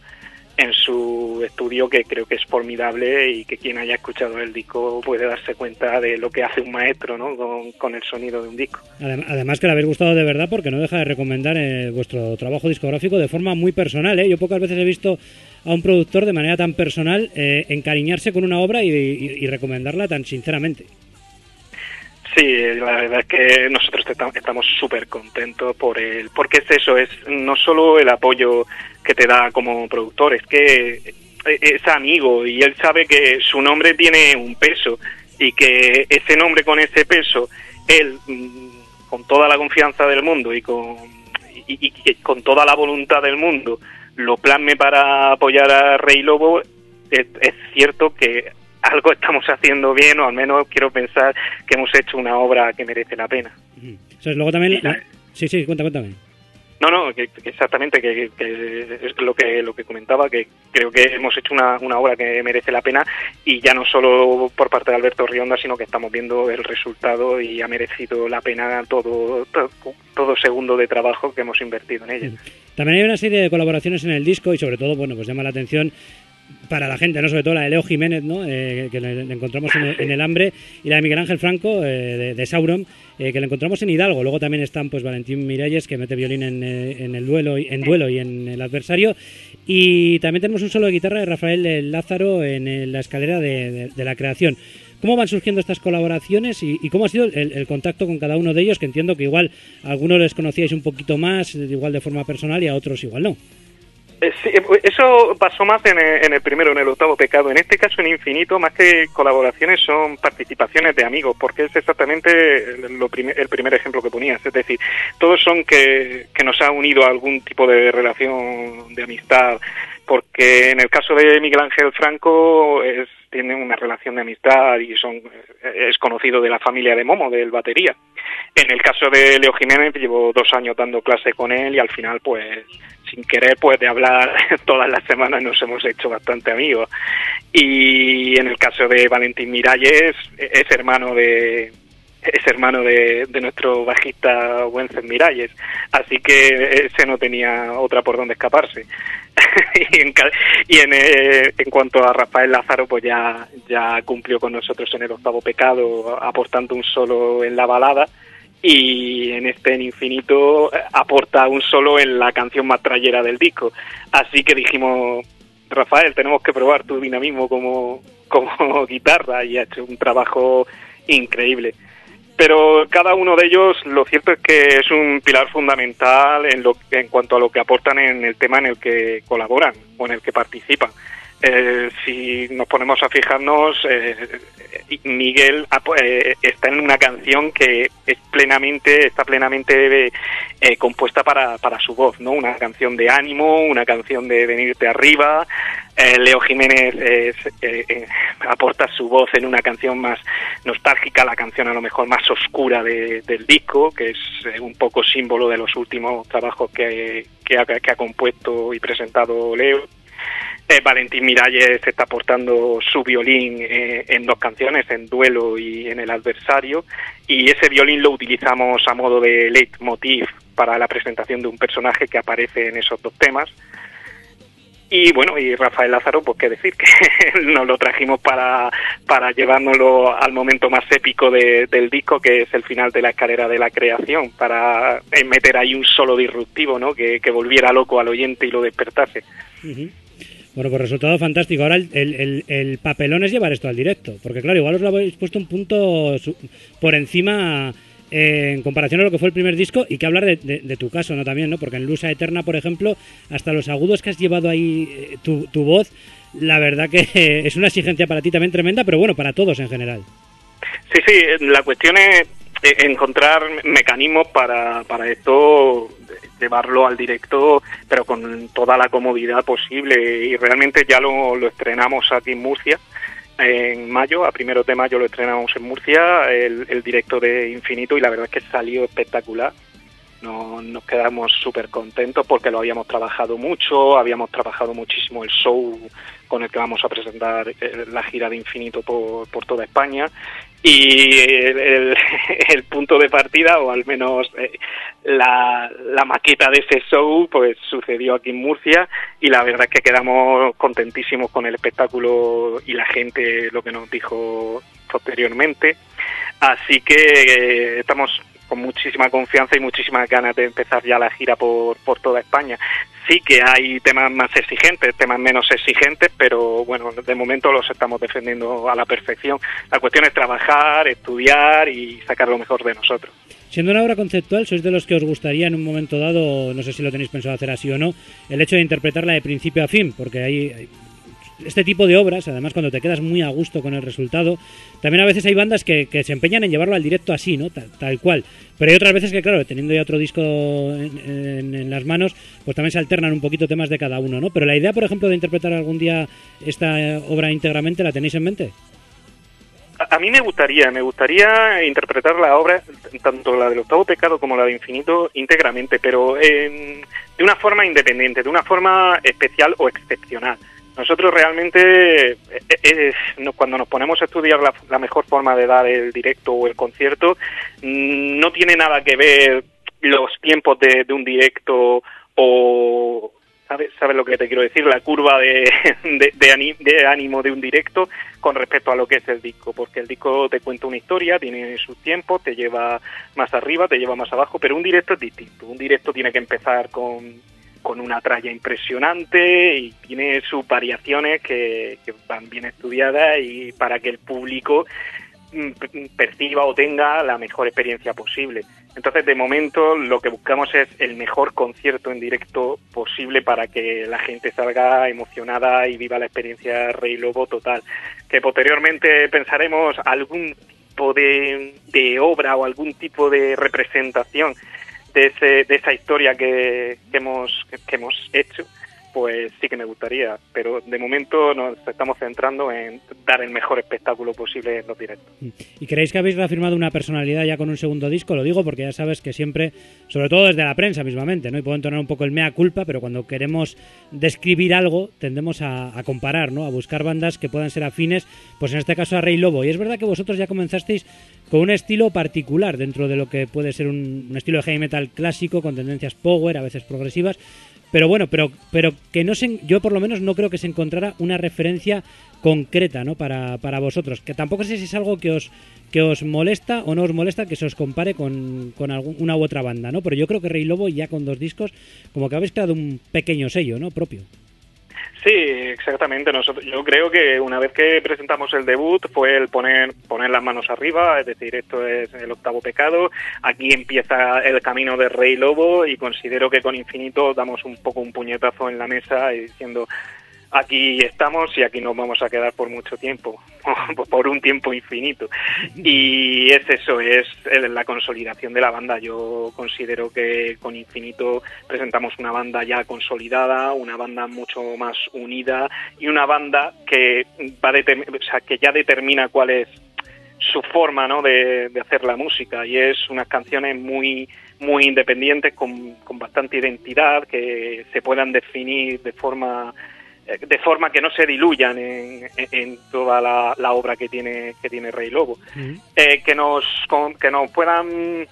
[SPEAKER 4] en su estudio que creo que es formidable y que quien haya escuchado el disco puede darse cuenta de lo que hace un maestro ¿no? con, con el sonido de un disco.
[SPEAKER 1] Adem- Además que le habéis gustado de verdad porque no deja de recomendar eh, vuestro trabajo discográfico de forma muy personal. ¿eh? Yo pocas veces he visto a un productor de manera tan personal eh, encariñarse con una obra y, recomendarla tan sinceramente.
[SPEAKER 4] Sí, la verdad es que nosotros estamos súper contentos por el, porque es eso, es no solo el apoyo que te da como productor, es que es amigo y él sabe que su nombre tiene un peso y que ese nombre con ese peso, él mm, con toda la confianza del mundo y con, y con toda la voluntad del mundo lo plasme para apoyar a Rey Lobo, es, es cierto que algo estamos haciendo bien o al menos quiero pensar que hemos hecho una obra que merece la pena.
[SPEAKER 1] O sea, luego también...
[SPEAKER 4] La-
[SPEAKER 1] Sí, sí, cuenta, cuéntame.
[SPEAKER 4] No, no, que, exactamente, que, que es lo que lo que comentaba, que creo que hemos hecho una, una obra que merece la pena y ya no solo por parte de Alberto Rionda, sino que estamos viendo el resultado y ha merecido la pena todo todo, todo segundo de trabajo que hemos invertido en ella.
[SPEAKER 1] También hay una serie de colaboraciones en el disco y sobre todo, bueno, pues llama la atención para la gente, no sobre todo la de Leo Jiménez, ¿no? Eh, que le, encontramos en el, Hambre, y la de Miguel Ángel Franco, eh, de, de Sauron, eh, que le encontramos en Hidalgo. Luego también están pues Valentín Miralles, que mete violín en, el duelo, en duelo y en el adversario. Y también tenemos un solo de guitarra de Rafael Lázaro en la escalera de, la creación. ¿Cómo van surgiendo estas colaboraciones y, cómo ha sido el, el contacto con cada uno de ellos? Que entiendo que igual a algunos les conocíais un poquito más, igual de forma personal, y a otros igual no.
[SPEAKER 4] Eh, sí, eh, eso pasó más en el, en el primero, en el octavo pecado. En este caso, en Infinito, más que colaboraciones, son participaciones de amigos, porque es exactamente lo el primer ejemplo que ponías. Es decir, todos son que, que nos ha unido a algún tipo de relación de amistad, porque en el caso de Miguel Ángel Franco es, tiene una relación de amistad y son eh, es conocido de la familia de Momo, del batería. En el caso de Leo Jiménez, llevo dos años dando clase con él y al final, pues, sin querer, pues, de hablar todas las semanas nos hemos hecho bastante amigos. Y en el caso de Valentín Miralles, es hermano de es hermano de, nuestro bajista Wences Miralles, así que ese no tenía otra por donde escaparse. y en, ca- y en, eh, en cuanto a Rafael Lázaro, pues ya, ya cumplió con nosotros en el octavo pecado, aportando un solo en la balada y en este en infinito aporta un solo en la canción más trayera del disco. Así que dijimos, Rafael, tenemos que probar tu dinamismo como, como guitarra y ha hecho un trabajo increíble. Pero cada uno de ellos, lo cierto es que es un pilar fundamental en, lo, en cuanto a lo que aportan en el tema en el que colaboran o en el que participan. Eh, si nos ponemos a fijarnos, eh, Miguel eh, está en una canción que es plenamente, está plenamente eh, compuesta para, para su voz, ¿no? Una canción de ánimo, una canción de venirte arriba. Eh, Leo Jiménez aporta su voz en una canción más nostálgica, la canción a lo mejor más oscura de- del disco, que es un poco símbolo de los últimos trabajos que, que ha, que ha compuesto y presentado Leo. Eh, Valentín Miralles está aportando su violín eh, en dos canciones, en Duelo y en El Adversario, y ese violín lo utilizamos a modo de leitmotiv para la presentación de un personaje que aparece en esos dos temas. Y bueno, y Rafael Lázaro, pues qué decir, que nos lo trajimos para, para llevárnoslo al momento más épico de- del disco, que es el final de la escalera de la creación, para eh, meter ahí un solo disruptivo, ¿no? Que, que volviera loco al oyente y lo despertase.
[SPEAKER 1] Bueno, pues resultado fantástico. Ahora el, el- el- el papelón es llevar esto al directo, porque claro, igual os lo habéis puesto un punto por encima eh, en comparación a lo que fue el primer disco y que hablar de, de- tu caso, ¿no? También, ¿no? Porque en Lusa Eterna, por ejemplo, hasta los agudos que has llevado ahí eh, tu, tu voz, la verdad que es una exigencia para ti también tremenda, pero bueno, para todos en general.
[SPEAKER 4] Sí, sí, la cuestión es encontrar mecanismos para, para esto, llevarlo al directo, pero con toda la comodidad posible. Y realmente ya lo, lo estrenamos aquí en Murcia en mayo, a primeros de mayo lo estrenamos en Murcia, el, el directo de Infinito, y la verdad es que salió espectacular. No, nos quedamos súper contentos porque lo habíamos trabajado mucho, habíamos trabajado muchísimo el show con el que vamos a presentar eh, la gira de Infinito por, por toda España y el, el- punto de partida o al menos eh, la, la maqueta de ese show pues sucedió aquí en Murcia y la verdad es que quedamos contentísimos con el espectáculo y la gente lo que nos dijo posteriormente. Así que eh, estamos muchísima confianza y muchísimas ganas de empezar ya la gira por, por toda España. Sí que hay temas más exigentes, temas menos exigentes, pero bueno, de momento los estamos defendiendo a la perfección. La cuestión es trabajar, estudiar y sacar lo mejor de nosotros.
[SPEAKER 1] Siendo una obra conceptual, ¿sois de los que os gustaría en un momento dado, no sé si lo tenéis pensado hacer así o no, el hecho de interpretarla de principio a fin? Porque hay- este tipo de obras, además cuando te quedas muy a gusto con el resultado, también a veces hay bandas que, se empeñan en llevarlo al directo así, ¿no? Tal, cual. Pero hay otras veces que, claro, teniendo ya otro disco en, las manos, pues también se alternan un poquito temas de cada uno, ¿no? Pero la idea, por ejemplo, de interpretar algún día esta eh, obra íntegramente, ¿la tenéis en mente?
[SPEAKER 4] A mí me gustaría, me gustaría interpretar la obra, tanto la del octavo pecado como la de infinito, íntegramente, pero en- de una forma independiente, de una forma especial o excepcional. Nosotros realmente, eh, eh, cuando nos ponemos a estudiar la, la mejor forma de dar el directo o el concierto, mm, no tiene nada que ver los tiempos de, de un directo o ¿sabes, sabes lo que te quiero decir? La curva de, de, de ánimo de un directo con respecto a lo que es el disco, porque el disco te cuenta una historia, tiene sus tiempos, te lleva más arriba, te lleva más abajo, pero un directo es distinto. Un directo tiene que empezar con, con una tralla impresionante y tiene sus variaciones que, que van bien estudiadas y para que el público mm, p- perciba o tenga la mejor experiencia posible. Entonces, de momento, lo que buscamos es el mejor concierto en directo posible para que la gente salga emocionada y viva la experiencia Rey Lobo total. Que posteriormente pensaremos algún tipo de obra o algún tipo de representación de, ese, de esa historia que, que hemos, que, hemos hecho, pues sí que me gustaría. Pero de momento nos estamos centrando en dar el mejor espectáculo posible en los directos.
[SPEAKER 1] ¿Y creéis que habéis reafirmado una personalidad ya con un segundo disco? Lo digo porque ya sabes que siempre, sobre todo desde la prensa mismamente, ¿no? Y puedo entonar un poco el mea culpa, pero cuando queremos describir algo tendemos a, a comparar, ¿no? A buscar bandas que puedan ser afines, pues en este caso a Rey Lobo. Y es verdad que vosotros ya comenzasteis con un estilo particular dentro de lo que puede ser un estilo de heavy metal clásico con tendencias power, a veces progresivas. Pero bueno, pero, pero que no se, yo por lo menos no creo que se encontrara una referencia concreta ¿no? para, para vosotros. Que tampoco sé si es algo que os, que os molesta o no os molesta que se os compare con, con una u otra banda, ¿no? Pero yo creo que Rey Lobo ya con dos discos como que habéis creado un pequeño sello, ¿no? Propio.
[SPEAKER 4] Sí, exactamente. Nosotros, yo creo que una vez que presentamos el debut fue el poner poner las manos arriba, es decir, esto es el octavo pecado. Aquí empieza el camino de Rey Lobo y considero que con Infinito damos un poco un puñetazo en la mesa y diciendo aquí estamos y aquí nos vamos a quedar por mucho tiempo, por un tiempo infinito. Y es eso, es la consolidación de la banda. Yo considero que con Infinito presentamos una banda ya consolidada, una banda mucho más unida y una banda que va o sea, que ya determina cuál es su forma ¿no? de, de hacer la música y es unas canciones muy muy independientes con, con bastante identidad que se puedan definir de forma de forma que no se diluyan en, en- en toda la, la obra que tiene que tiene Rey Lobo. Eh, que nos con- que nos puedan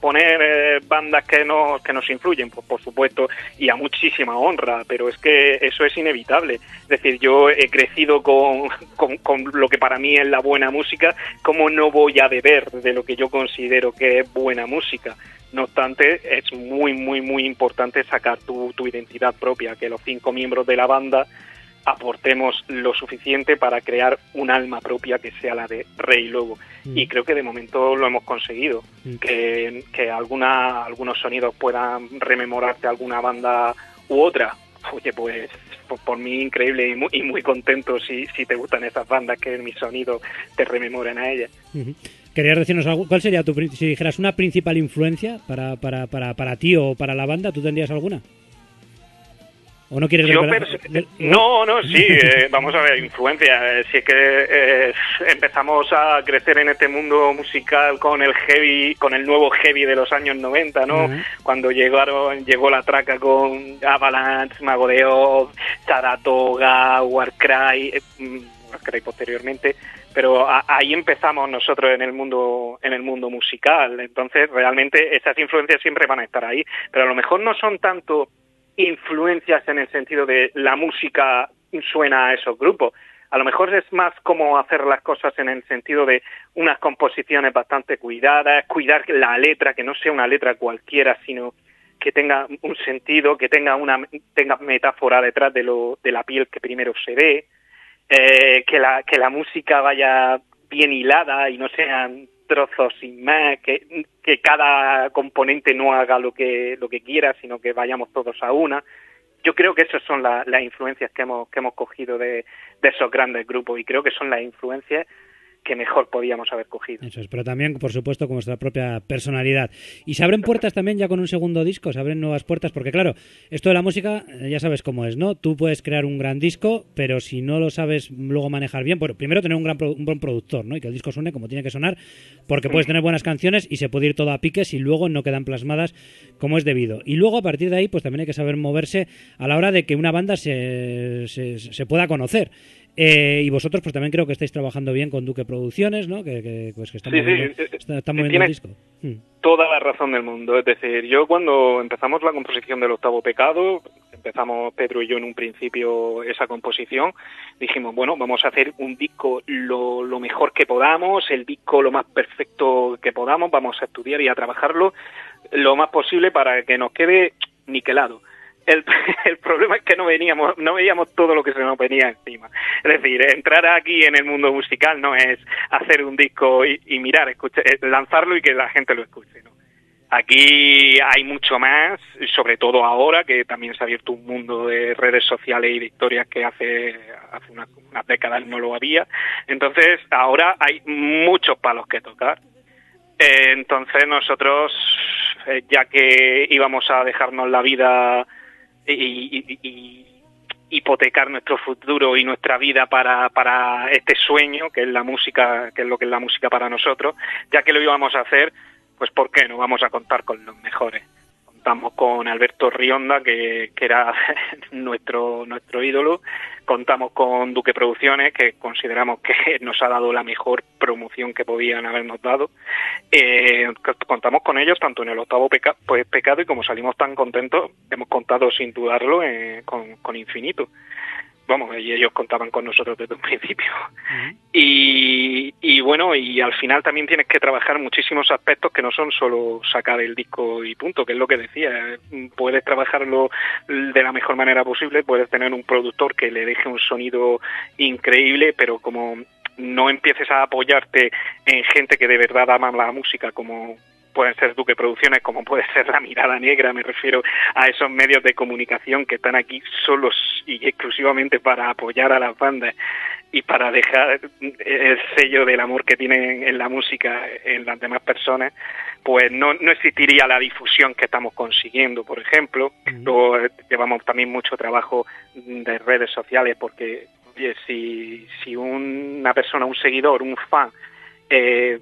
[SPEAKER 4] poner eh, bandas que nos que nos influyen pues por supuesto y a muchísima honra pero es que eso es inevitable. Es decir yo he crecido con, con, con lo que para mí es la buena música cómo no voy a beber de lo que yo considero que es buena música no obstante es muy muy muy importante sacar tu, tu identidad propia que los cinco miembros de la banda aportemos lo suficiente para crear un alma propia que sea la de Rey Lobo. Y creo que de momento lo hemos conseguido. Que, que alguna, algunos sonidos puedan rememorarte alguna banda u otra. Oye, pues por, por mí increíble y muy, y muy contento si, si te gustan esas bandas que mis sonidos te rememoren a ellas.
[SPEAKER 1] ¿Querías decirnos algo? ¿Cuál sería tu, si dijeras una principal influencia para, para, para, para ti o para la banda? ¿Tú tendrías alguna? ¿O no quieres
[SPEAKER 4] Yo no, no, sí, eh, vamos a ver, influencia. eh, Si es que eh, empezamos a crecer en este mundo musical con el heavy, con el nuevo heavy de los años 90, ¿no? Cuando llegaron, llegó la traca con Avalanche, Mago de Oz, Saratoga, Warcry, eh, mm, Warcry posteriormente, pero a- ahí empezamos nosotros en el mundo en el mundo musical. Entonces, realmente esas influencias siempre van a estar ahí, pero a lo mejor no son tanto influencias en el sentido de la música suena a esos grupos. A lo mejor es más como hacer las cosas en el sentido de unas composiciones bastante cuidadas, cuidar la letra, que no sea una letra cualquiera, sino que tenga un sentido, que tenga una tenga metáfora detrás de lo de la piel que primero se ve, eh, que la que la música vaya bien hilada y no sean trozos sin más, que, que cada componente no haga lo que lo que quiera, sino que vayamos todos a una. Yo creo que esas son la- las influencias que hemos que hemos cogido de esos grandes grupos y creo que son las influencias que mejor podíamos haber cogido.
[SPEAKER 1] Eso es, pero también, por supuesto, con nuestra propia personalidad. Y se abren puertas también ya con un segundo disco, se abren nuevas puertas, porque claro, esto de la música eh, ya sabes cómo es, ¿no? Tú puedes crear un gran disco, pero si no lo sabes luego manejar bien, bueno, primero tener un, gran un buen productor, ¿no? Y que el disco suene como tiene que sonar, porque puedes tener buenas canciones y se puede ir todo a piques y luego no quedan plasmadas como es debido. Y luego, a partir de ahí, pues también hay que saber moverse a la hora de que una banda se, se pueda conocer. Eh, y vosotros, pues también creo que estáis trabajando bien con Duque Producciones, ¿no? Que, que, pues, que están
[SPEAKER 4] Sí,
[SPEAKER 1] moviendo,
[SPEAKER 4] eh,
[SPEAKER 1] está-
[SPEAKER 4] eh,
[SPEAKER 1] moviendo el disco. Mm.
[SPEAKER 4] toda la razón del mundo. Es decir, yo cuando empezamos la composición del octavo pecado, empezamos Pedro y yo en un principio esa composición, dijimos, bueno, vamos a hacer un disco lo, lo mejor que podamos, el disco lo más perfecto que podamos, vamos a estudiar y a trabajarlo lo más posible para que nos quede niquelado. El, problema es que no veníamos, no veíamos todo lo que se nos venía encima. Es decir, entrar aquí en el mundo musical no es hacer un disco y, mirar, escuchar, lanzarlo y que la gente lo escuche. ¿no? Aquí hay mucho más, sobre todo ahora que también se ha abierto un mundo de redes sociales y de historias que hace, hace unas, unas décadas no lo había. Entonces ahora hay muchos palos que tocar. Eh, entonces nosotros, eh, ya que íbamos a dejarnos la vida y, y- y hipotecar nuestro futuro y nuestra vida para, para este sueño que es la música, que es lo que es la música para nosotros, ya que lo íbamos a hacer, pues ¿por qué no vamos a contar con los mejores? Contamos con Alberto Rionda, que, que era nuestro, nuestro ídolo, contamos con Duque Producciones, que consideramos que nos ha dado la mejor promoción que podían habernos dado. Eh, contamos con ellos tanto en el octavo peca- pues, pecado y como salimos tan contentos, hemos contado sin dudarlo eh, con Infinito. Vamos, y ellos contaban con nosotros desde un principio. Y, y bueno, y al final también tienes que trabajar muchísimos aspectos que no son solo sacar el disco y punto, que es lo que decía. Puedes trabajarlo de la mejor manera posible, puedes tener un productor que le deje un sonido increíble, pero como no empieces a apoyarte en gente que de verdad ama la música, como pueden ser Duque Producciones, como puede ser La Mirada Negra, me refiero a esos medios de comunicación que están aquí solos y exclusivamente para apoyar a las bandas y para dejar el sello del amor que tienen en la música en las demás personas, pues no, no existiría la difusión que estamos consiguiendo, por ejemplo. Luego eh, llevamos también mucho trabajo de redes sociales porque, oye, si, si una persona, un seguidor, un fan, eh,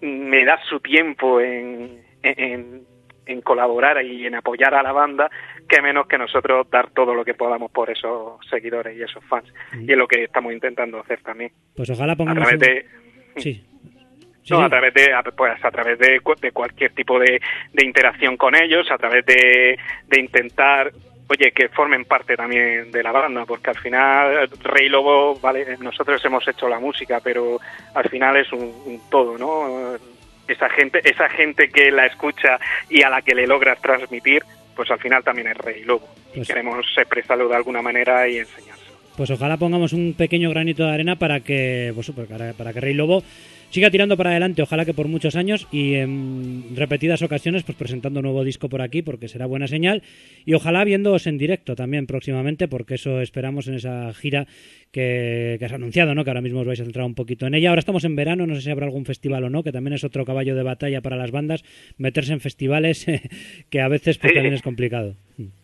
[SPEAKER 4] me da su tiempo en, en, en colaborar y en apoyar a la banda, que menos que nosotros dar todo lo que podamos por esos seguidores y esos fans. Y es lo que estamos intentando hacer también.
[SPEAKER 1] Pues ojalá
[SPEAKER 4] A
[SPEAKER 1] pongamos...
[SPEAKER 4] través
[SPEAKER 1] un-
[SPEAKER 4] de,
[SPEAKER 1] Sí. Sí,
[SPEAKER 4] no,
[SPEAKER 1] sí.
[SPEAKER 4] a través de, a- pues a través de, de cualquier tipo de, de interacción con ellos, a través de, de intentar, oye, que formen parte también de la banda, porque al final Rey Lobo, vale, nosotros hemos hecho la música, pero al final es un, un todo, ¿no? Esa gente, esa gente que la escucha y a la que le logras transmitir, pues al final también es Rey Lobo. Y
[SPEAKER 1] Pues-
[SPEAKER 4] queremos expresarlo de alguna manera y enseñárselo.
[SPEAKER 1] Pues ojalá pongamos un pequeño granito de arena para que, pues, para, para que Rey Lobo siga tirando para adelante, ojalá que por muchos años y en repetidas ocasiones, pues presentando nuevo disco por aquí, porque será buena señal. Y ojalá viéndoos en directo también próximamente, porque eso esperamos en esa gira que, que has anunciado, ¿no? Que ahora mismo os vais a centrar un poquito en ella. Ahora estamos en verano, no sé si habrá algún festival o no, que también es otro caballo de batalla para las bandas, meterse en festivales que a veces pues,
[SPEAKER 4] Sí.
[SPEAKER 1] también es complicado.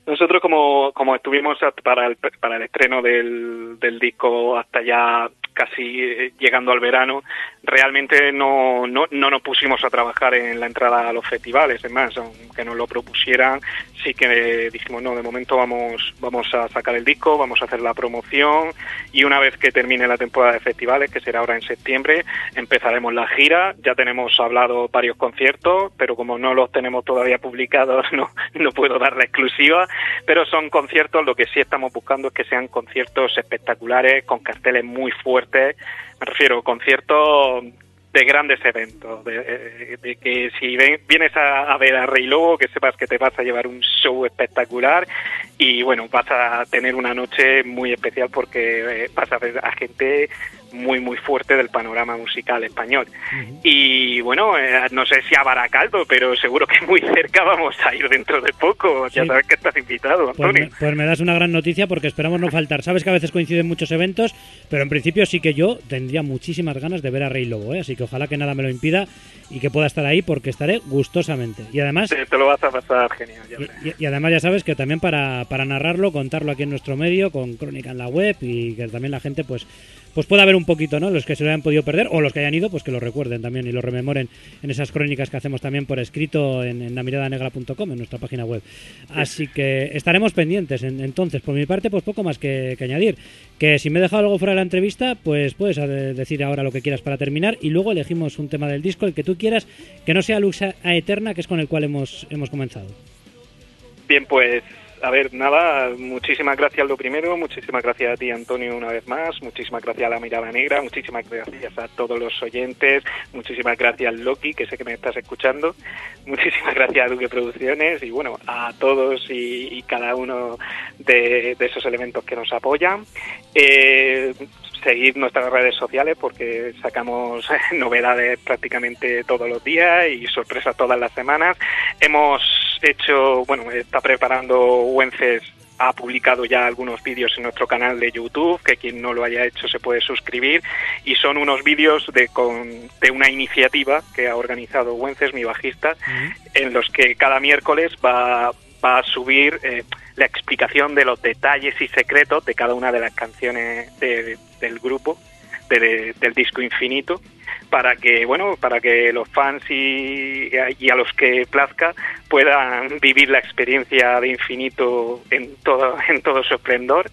[SPEAKER 4] Nosotros como, como estuvimos para el, para el estreno del, del disco hasta ya casi eh, llegando al verano, realmente no, no, no nos pusimos a trabajar en la entrada a los festivales, es más, aunque nos lo propusieran, sí que dijimos, no, de momento vamos, vamos a sacar el disco, vamos a hacer la promoción y una vez que termine la temporada de festivales, que será ahora en septiembre, empezaremos la gira, ya tenemos hablado varios conciertos, pero como no los tenemos todavía publicados, no, no puedo dar la exclusiva, pero son conciertos, lo que sí estamos buscando es que sean conciertos espectaculares, con carteles muy fuertes, me refiero conciertos de grandes eventos, de, eh, de que si ven- vienes a, a ver a Rey Lobo, que sepas que te vas a llevar un show espectacular y bueno, vas a tener una noche muy especial porque eh, vas a ver a gente muy muy fuerte del panorama musical español. Y bueno, eh, no sé si a Baracaldo, pero seguro que muy cerca vamos a ir dentro de poco. Ya sabes que estás invitado,
[SPEAKER 1] Pues
[SPEAKER 4] Antonio.
[SPEAKER 1] me, pues me das una gran noticia porque esperamos no faltar. Sabes que a veces coinciden muchos eventos, pero en principio sí que yo tendría muchísimas ganas de ver a Rey Lobo, ¿eh? así que ojalá que nada me lo impida y que pueda estar ahí porque estaré gustosamente. Y además,
[SPEAKER 4] Te, te lo vas a pasar genial. ya
[SPEAKER 1] y,
[SPEAKER 4] verás.
[SPEAKER 1] y- y además ya sabes que también para, para narrarlo, contarlo aquí en nuestro medio, con crónica en la web y que también la gente pues pues pueda ver un poquito, ¿no? Los que se lo hayan podido perder o los que hayan ido, pues que lo recuerden también y lo rememoren en esas crónicas que hacemos también por escrito en, en lamiradanegra.com, en nuestra página web. Así que estaremos pendientes. En- entonces, por mi parte, pues poco más que, que añadir. Que si me he dejado algo fuera de la entrevista, pues puedes eh, decir ahora lo que quieras para terminar y luego elegimos un tema del disco, el que tú quieras, que no sea Lux a Eterna, que es con el cual hemos, hemos comenzado.
[SPEAKER 4] Bien, pues a ver, nada, muchísimas gracias lo primero, muchísimas gracias a ti Antonio una vez más, muchísimas gracias a la mirada negra, muchísimas gracias a todos los oyentes, muchísimas gracias Loki, que sé que me estás escuchando, muchísimas gracias a Duque Producciones y bueno, a todos y, y cada uno de, esos elementos que nos apoyan. Eh, seguir nuestras redes sociales porque sacamos novedades prácticamente todos los días y sorpresas todas las semanas. Hemos hecho, bueno, está preparando Wences ha publicado ya algunos vídeos en nuestro canal de YouTube, que quien no lo haya hecho se puede suscribir, y son unos vídeos de, con, de una iniciativa que ha organizado Wences, mi bajista, en los que cada miércoles va, va a subir eh, la explicación de los detalles y secretos de cada una de las canciones de- del grupo, de- del disco Infinito, para que bueno para que los fans y, y a los que plazca puedan vivir la experiencia de Infinito en todo en todo su esplendor.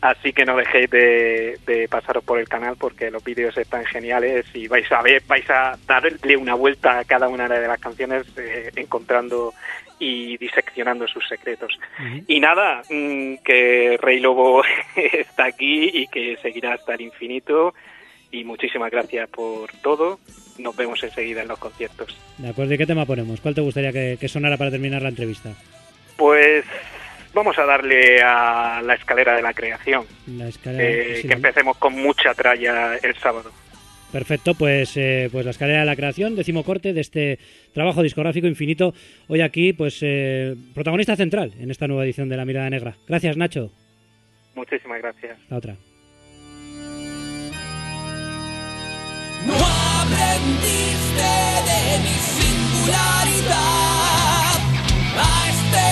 [SPEAKER 4] Así que no dejéis de, pasaros por el canal porque los vídeos están geniales y vais a ver vais a darle una vuelta a cada una de las canciones eh, encontrando y diseccionando sus secretos y nada mm, que Rey Lobo está aquí y que seguirá hasta el infinito y muchísimas gracias por todo. Nos vemos enseguida en los conciertos.
[SPEAKER 1] De acuerdo, ¿y qué tema ponemos? ¿Cuál te gustaría que, que sonara para terminar la entrevista?
[SPEAKER 4] Pues vamos a darle a la escalera de la creación,
[SPEAKER 1] La escalera.
[SPEAKER 4] eh,
[SPEAKER 1] sí,
[SPEAKER 4] que empecemos con mucha tralla el sábado.
[SPEAKER 1] Perfecto, pues, eh, pues la escalera de la creación, décimo corte de este trabajo discográfico infinito. Hoy aquí, pues, eh, protagonista central en esta nueva edición de La Mirada Negra. Gracias, Nacho.
[SPEAKER 4] Muchísimas gracias.
[SPEAKER 1] La otra.
[SPEAKER 5] No aprendiste de mi singularidad a este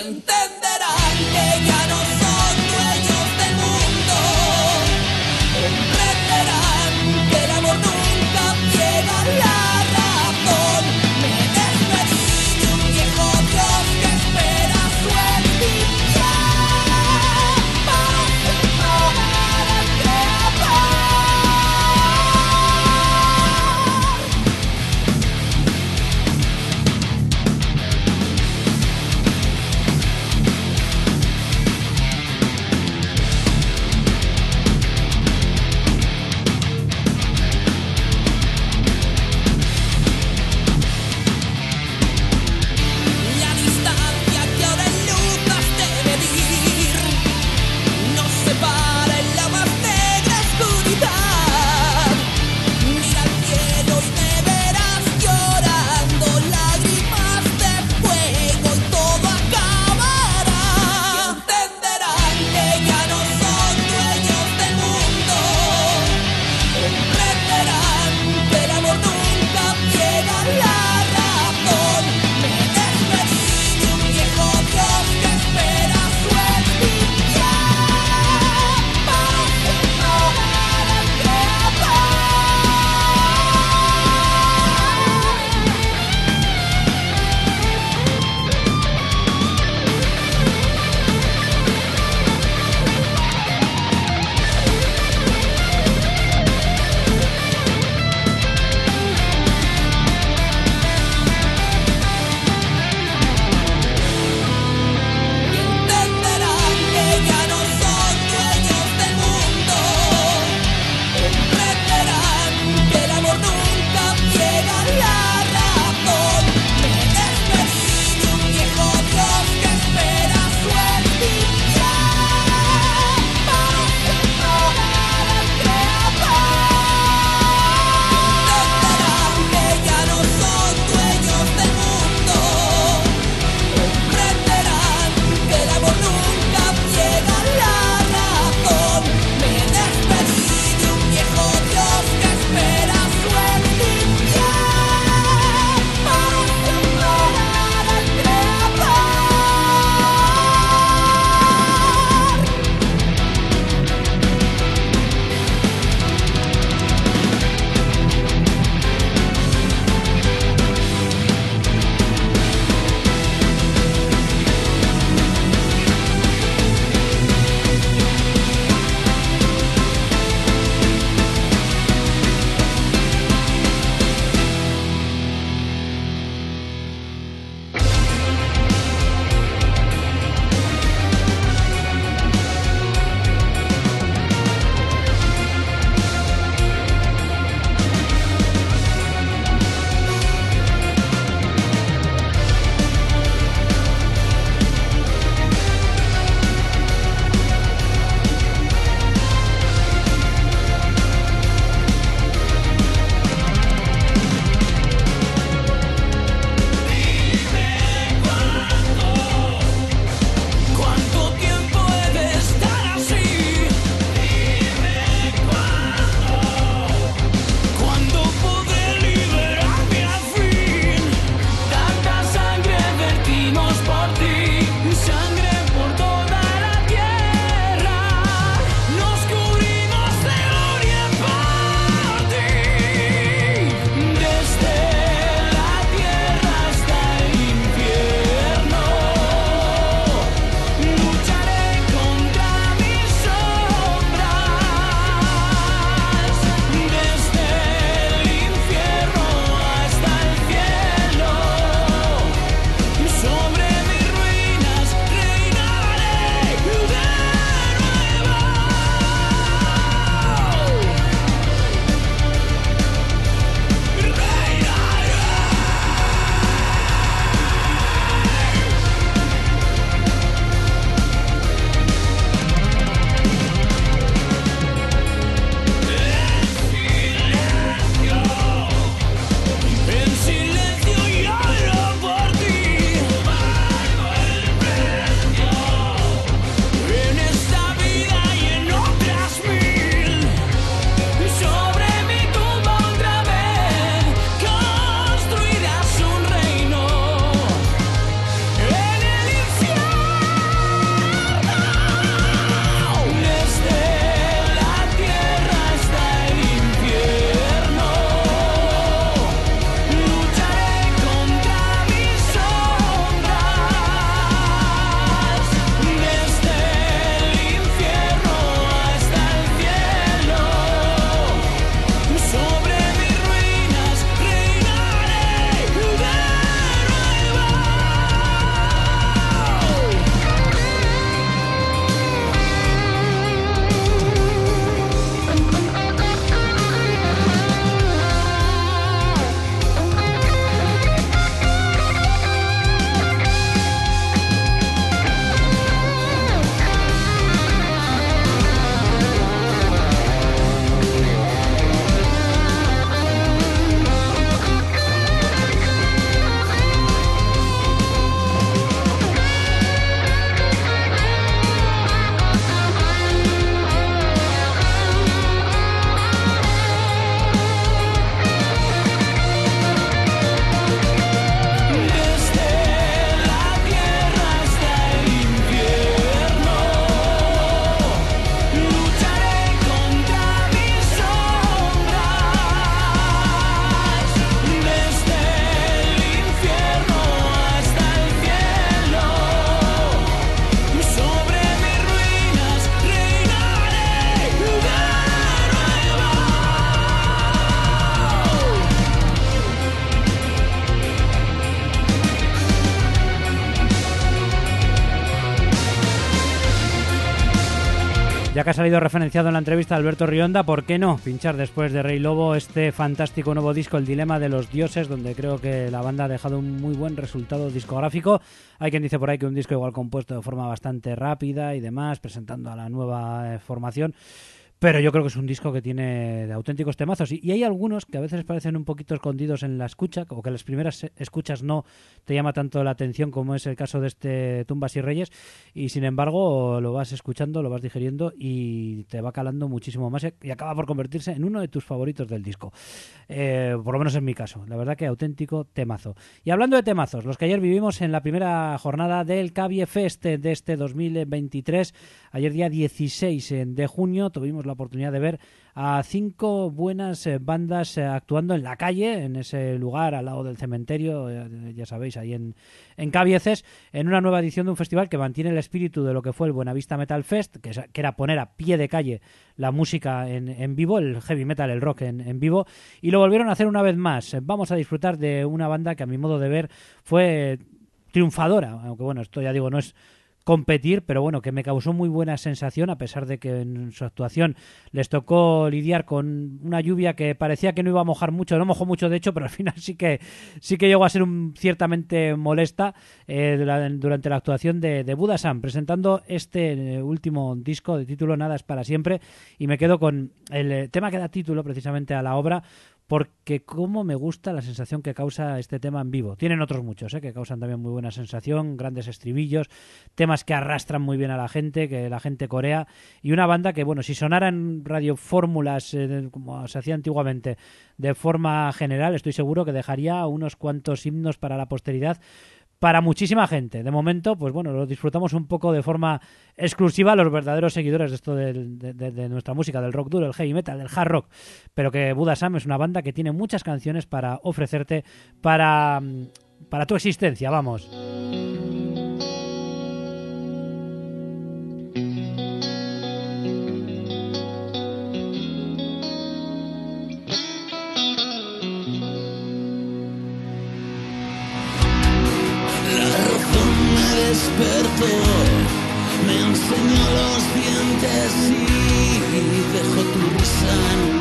[SPEAKER 1] orientando. Ha salido referenciado en la entrevista Alberto Rionda, ¿por qué no pinchar después de Rey Lobo este fantástico nuevo disco, El Dilema de los Dioses, donde creo que la banda ha dejado un muy buen resultado discográfico? Hay quien dice por ahí que un disco igual compuesto de forma bastante rápida y demás, presentando a la nueva eh, formación. Pero yo creo que es un disco que tiene de auténticos temazos. Y, hay algunos que a veces parecen un poquito escondidos en la escucha, o que las primeras escuchas no te llama tanto la atención como es el caso de este Tumbas y Reyes. Y sin embargo, lo vas escuchando, lo vas digeriendo y te va calando muchísimo más y acaba por convertirse en uno de tus favoritos del disco. Eh, por lo menos en mi caso. La verdad que auténtico temazo. Y hablando de temazos, los que ayer vivimos en la primera jornada del Cavie Fest de este 2023, ayer día 16 de junio, tuvimos la oportunidad de ver a cinco buenas eh, bandas eh, actuando en la calle, en ese lugar al lado del cementerio, eh, ya sabéis, ahí en, en Cabieces, en una nueva edición de un festival que mantiene el espíritu de lo que fue el Buenavista Metal Fest, que, es- que era poner a pie de calle la música en, en vivo, el heavy metal, el rock en, en vivo, y lo volvieron a hacer una vez más. Vamos a disfrutar de una banda que a mi modo de ver fue triunfadora, aunque bueno, esto ya digo, no es competir, pero bueno, que me causó muy buena sensación, a pesar de que en su actuación les tocó lidiar con una lluvia que parecía que no iba a mojar mucho, no mojó mucho de hecho, pero al final sí que sí que llegó a ser un, ciertamente molesta eh, dura- durante la actuación de, de Buda Sam, presentando este eh, último disco de título Nada es para siempre, y me quedo con el eh, tema que da título precisamente a la obra, porque cómo me gusta la sensación que causa este tema en vivo. Tienen otros muchos, ¿eh? que causan también muy buena sensación, grandes estribillos, temas que arrastran muy bien a la gente, que la gente corea, y una banda que, bueno, si sonara en radiofórmulas, eh, como se hacía antiguamente, de forma general, estoy seguro que dejaría unos cuantos himnos para la posteridad para muchísima gente. De momento, pues bueno, lo disfrutamos un poco de forma exclusiva los verdaderos seguidores de esto del- de, de- nuestra música, del rock duro, el heavy metal, del hard rock. Pero que Buda Sam es una banda que tiene muchas canciones para ofrecerte para, mm, para tu existencia, vamos.
[SPEAKER 5] Me enseñó los dientes y dejó tu risa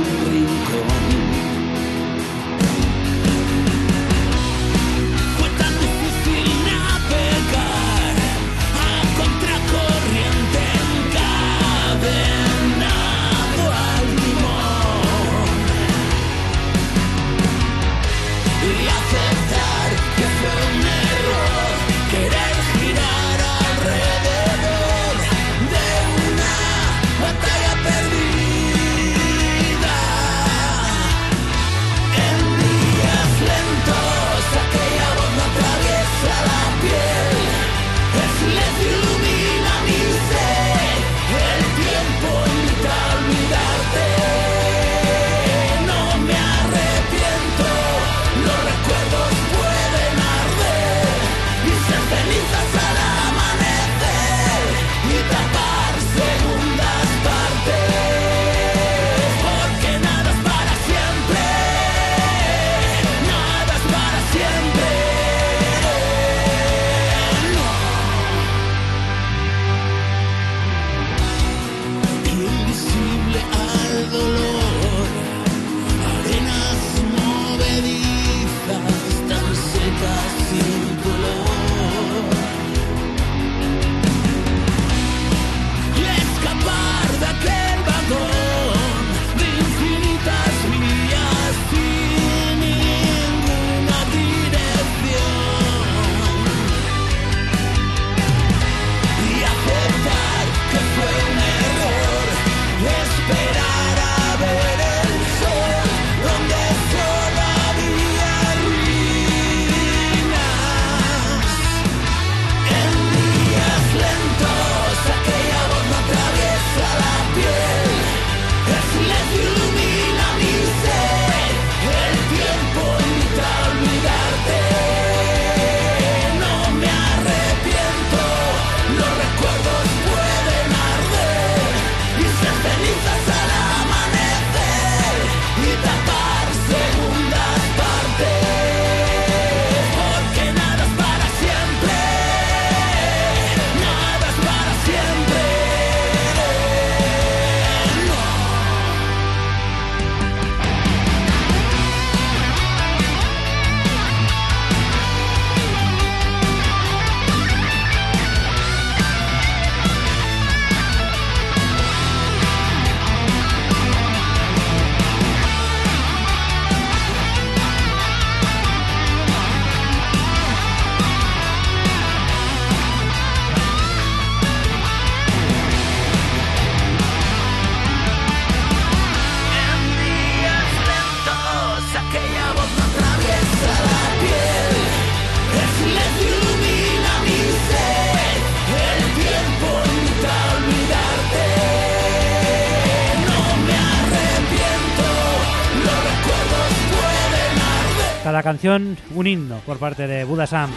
[SPEAKER 1] canción un himno por parte de Buda Sam.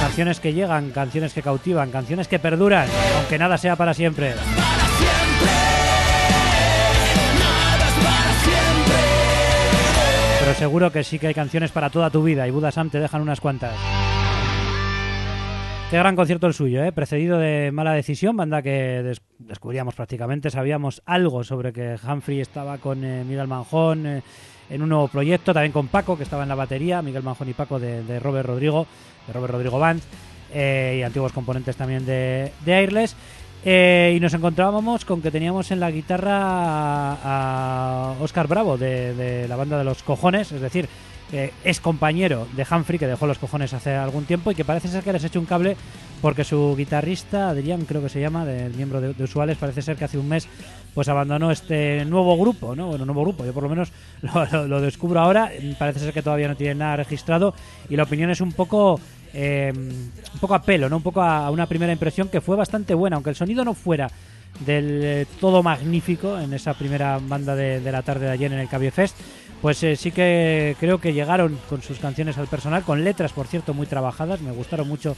[SPEAKER 1] Canciones que llegan, canciones que cautivan, canciones que perduran, aunque nada sea para siempre. Pero seguro que sí que hay canciones para toda tu vida y Buda Sam te dejan unas cuantas. Qué gran concierto el suyo, ¿eh? precedido de Mala Decisión, banda que des- descubríamos prácticamente, sabíamos algo sobre que Humphrey estaba con eh, Manjón eh, en un nuevo proyecto, también con Paco, que estaba en la batería, Miguel Manjón y Paco de, Robert Rodrigo, de Robert Rodrigo Band, eh, y antiguos componentes también de, de Airless. Eh, y nos encontrábamos con que teníamos en la guitarra a, a Oscar Bravo de, de la banda de los cojones, es decir, es compañero de Humphrey, que dejó los cojones hace algún tiempo y que parece ser que les ha hecho un cable porque su guitarrista, Adrián creo que se llama, del miembro de, Usuales, parece ser que hace un mes pues abandonó este nuevo grupo, ¿no? Bueno, nuevo grupo, yo por lo menos lo, descubro ahora, parece ser que todavía no tiene nada registrado y la opinión es un poco... eh, un poco a pelo, ¿no? Un poco a, una primera impresión que fue bastante buena, aunque el sonido no fuera del eh, todo magnífico en esa primera banda de, la tarde de ayer en el Cabie Fest, pues eh, sí que creo que llegaron con sus canciones al personal, con letras, por cierto, muy trabajadas. Me gustaron mucho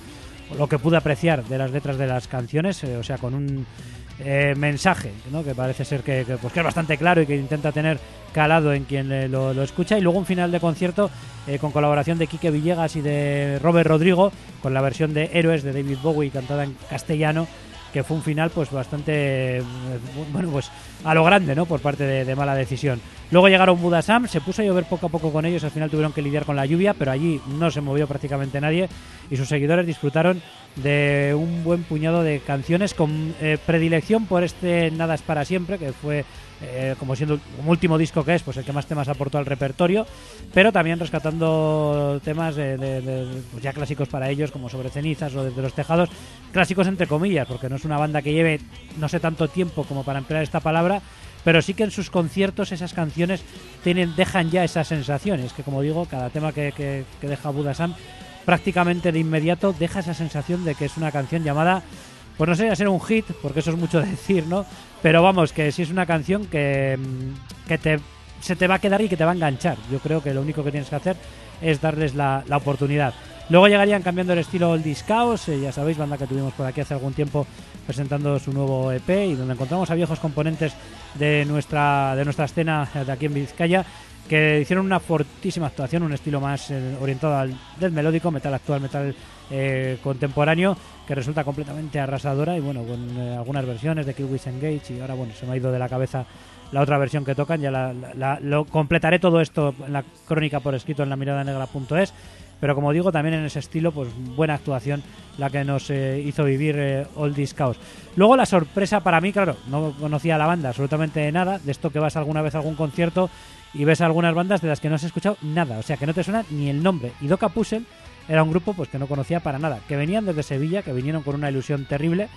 [SPEAKER 1] lo que pude apreciar de las letras de las canciones, eh, o sea, con un eh, mensaje, ¿no? que parece ser que, pues, que es bastante claro y que intenta tener calado en quien eh, lo, escucha. Y luego un final de concierto con colaboración de Quique Villegas y de Robert Rodrigo, con la versión de Héroes de David Bowie cantada en castellano que fue un final pues bastante bueno pues a lo grande no por parte de, mala decisión. Luego llegaron Buda Sam se puso a llover poco a poco con ellos al final tuvieron que lidiar con la lluvia pero allí no se movió prácticamente nadie y sus seguidores disfrutaron de un buen puñado de canciones con eh, predilección por este Nada es para siempre que fue eh, como siendo como último disco que es pues el que más temas aportó al repertorio pero también rescatando temas pues ya clásicos para ellos como sobre cenizas o desde los tejados clásicos entre comillas porque no es una banda que lleve no sé tanto tiempo como para emplear esta palabra pero sí que en sus conciertos esas canciones tienen dejan ya esas sensaciones que como digo cada tema que, que- que deja Buda Sam prácticamente de inmediato deja esa sensación de que es una canción llamada pues no sé a ser un hit porque eso es mucho decir no pero vamos que sí es una canción que, mm, que te se te va a quedar y que te va a enganchar. Yo creo que lo único que tienes que hacer es darles la, la oportunidad. Luego llegarían cambiando el estilo Oldies Chaos, eh, ya sabéis, banda que tuvimos por aquí hace algún tiempo presentando su nuevo EP y donde encontramos a viejos componentes de nuestra, de nuestra escena de aquí en Vizcaya que hicieron una fortísima actuación, un estilo más eh, orientado al del melódico, metal actual, metal eh, contemporáneo, que resulta completamente arrasadora y bueno, con eh, algunas versiones de Kiwis Engage y ahora bueno, se me ha ido de la cabeza la otra versión que tocan, ya la, lo completaré todo esto en la crónica por escrito en la mirada negra.es pero como digo, también en ese estilo, pues buena actuación la que nos hizo vivir eh, Oldies Chaos. Luego la sorpresa para mí, claro, no conocía a la banda absolutamente nada, de esto que vas alguna vez a algún concierto y ves algunas bandas de las que no has escuchado nada, o sea, que no te suena ni el nombre. Y Doca Puzzle era un grupo pues que no conocía para nada, que venían desde Sevilla, que vinieron con una ilusión terrible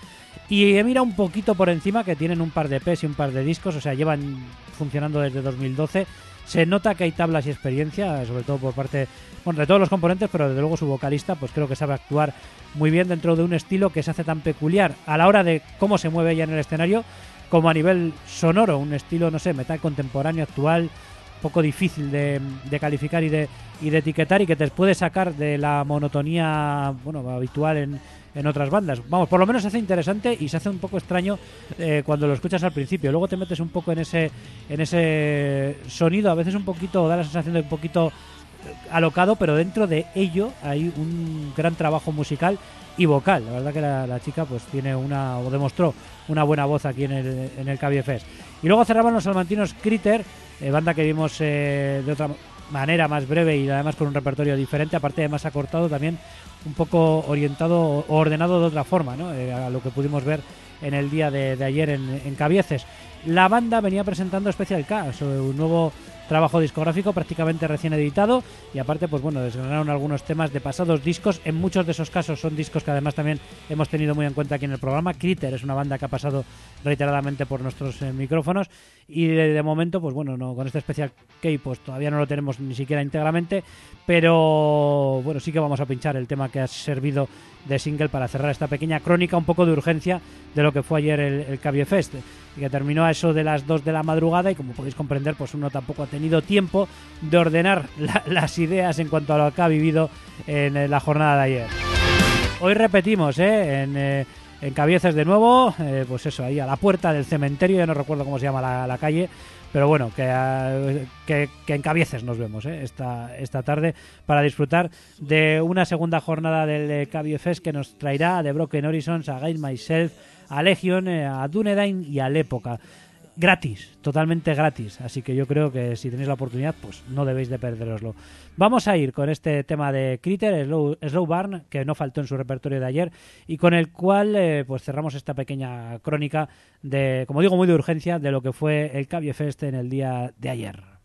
[SPEAKER 1] y he mirado un poquito por encima que tienen un par de EPs y un par de discos, o sea, llevan funcionando desde 2012. Se nota que hay tablas y experiencia, sobre todo por parte bueno, de todos los componentes, pero desde luego su vocalista, pues creo que sabe actuar muy bien dentro de un estilo que se hace tan peculiar a la hora de cómo se mueve ella en el escenario, como a nivel sonoro, un estilo, no sé, metal contemporáneo, actual, poco difícil de, de calificar y de, y de etiquetar y que te puede sacar de la monotonía bueno habitual en, en otras bandas. Vamos, por lo menos se hace interesante y se hace un poco extraño eh, cuando lo escuchas al principio. Luego te metes un poco en ese, en ese sonido, a veces un poquito, da la sensación de un poquito eh, alocado, pero dentro de ello hay un gran trabajo musical y vocal. La verdad que la, chica pues tiene una, o demostró una buena voz aquí en el, en el Fest. Y luego cerraban los salmantinos Critter, eh, banda que vimos eh, de otra manera más breve y además con un repertorio diferente, aparte de más acortado también un poco orientado o ordenado de otra forma, ¿no? Eh, a lo que pudimos ver en el día de, ayer en, en Cabieces. La banda venía presentando Special K, su nuevo trabajo discográfico prácticamente recién editado y aparte pues bueno desgranaron algunos temas de pasados discos. En muchos de esos casos son discos que además también hemos tenido muy en cuenta aquí en el programa. Critter es una banda que ha pasado reiteradamente por nuestros eh, micrófonos y de, momento pues bueno no con este especial K pues todavía no lo tenemos ni siquiera íntegramente pero bueno sí que vamos a pinchar el tema que ha servido de single para cerrar esta pequeña crónica un poco de urgencia de lo que fue ayer el, el Fest y que terminó a eso de las 2 de la madrugada y como podéis comprender pues uno tampoco ha tenido tiempo de ordenar la- las ideas en cuanto a lo que ha vivido en eh, la jornada de ayer. Hoy repetimos, ¿eh? En, eh, en Cabieces de nuevo, eh, pues eso, ahí a la puerta del cementerio, ya no recuerdo cómo se llama la, calle, pero bueno, que, ah, que, que en Cabieces nos vemos ¿eh? esta, esta tarde para disfrutar de una segunda jornada del eh, Cabio Fest que nos traerá The Broken Horizons, a Myself, a Legion, eh, a Dunedain y a L'Época. Gratis, totalmente gratis. Así que yo creo que si tenéis la oportunidad, pues no debéis de perderoslo. Vamos a ir con este tema de Critter, Slow, Slow Barn, que no faltó en su repertorio de ayer, y con el cual eh, pues cerramos esta pequeña crónica de, como digo, muy de urgencia, de lo que fue el Cabie Fest en el día de ayer.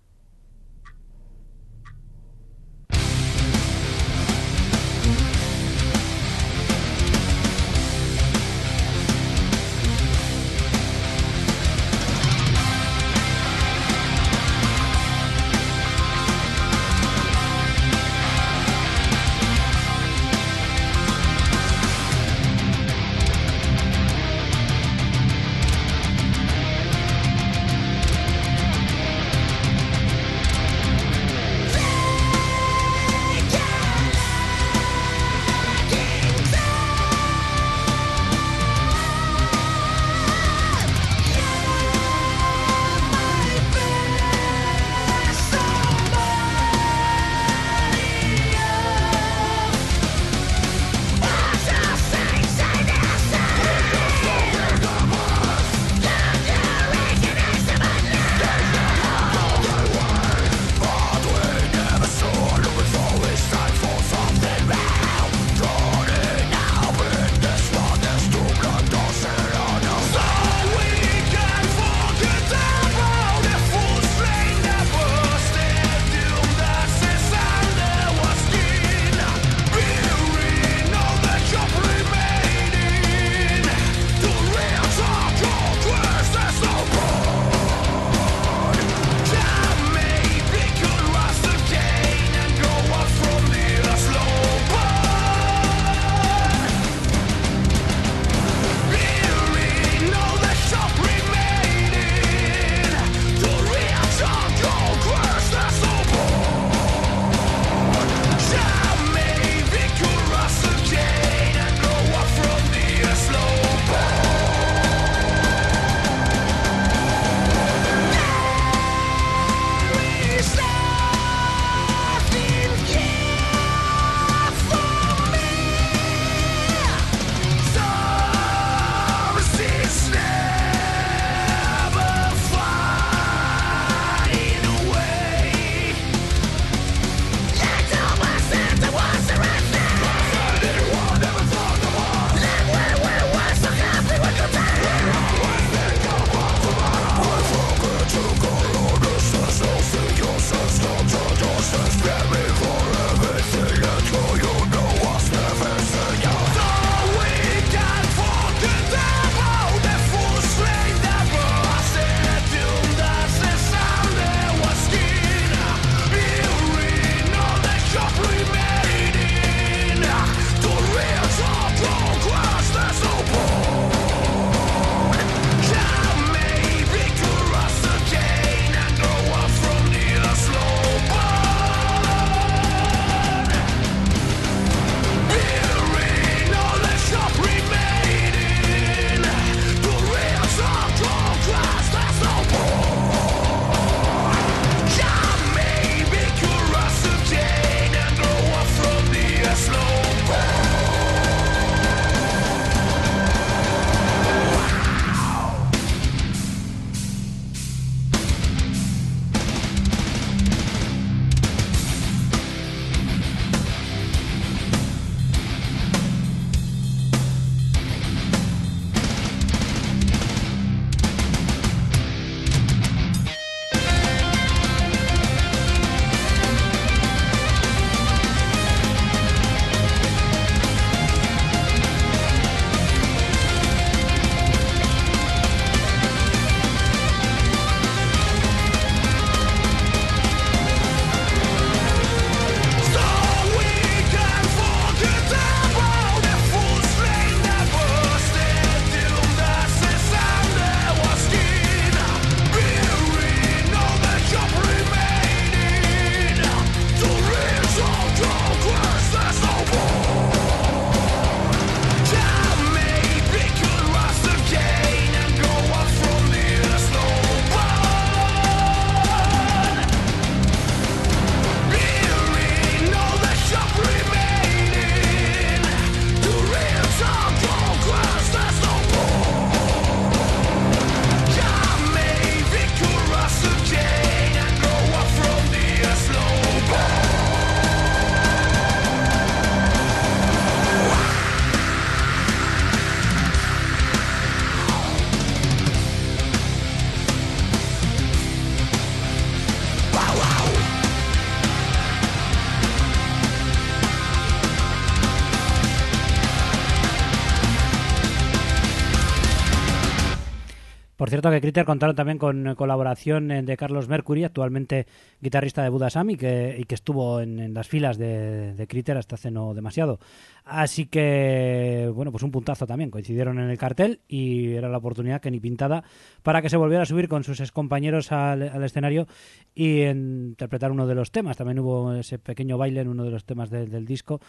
[SPEAKER 1] Cierto que Critter contaron también con eh, colaboración eh, de Carlos Mercury, actualmente guitarrista de Buda que, y que estuvo en, las filas de, de Critter hasta hace no demasiado. Así que, bueno, pues un puntazo también. Coincidieron en el cartel y era la oportunidad que ni pintada para que se volviera a subir con sus excompañeros al, al escenario y interpretar uno de los temas. También hubo ese pequeño baile en uno de los temas del disco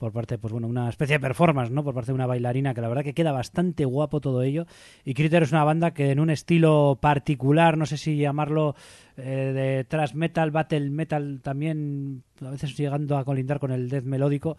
[SPEAKER 1] por parte, pues bueno, una especie de performance, ¿no? Por parte de una bailarina, que la verdad que queda bastante guapo todo ello. Y Critter es una banda que en un estilo particular, no sé si llamarlo eh, de thrash metal, battle metal también, a veces llegando a colindar con el death melódico,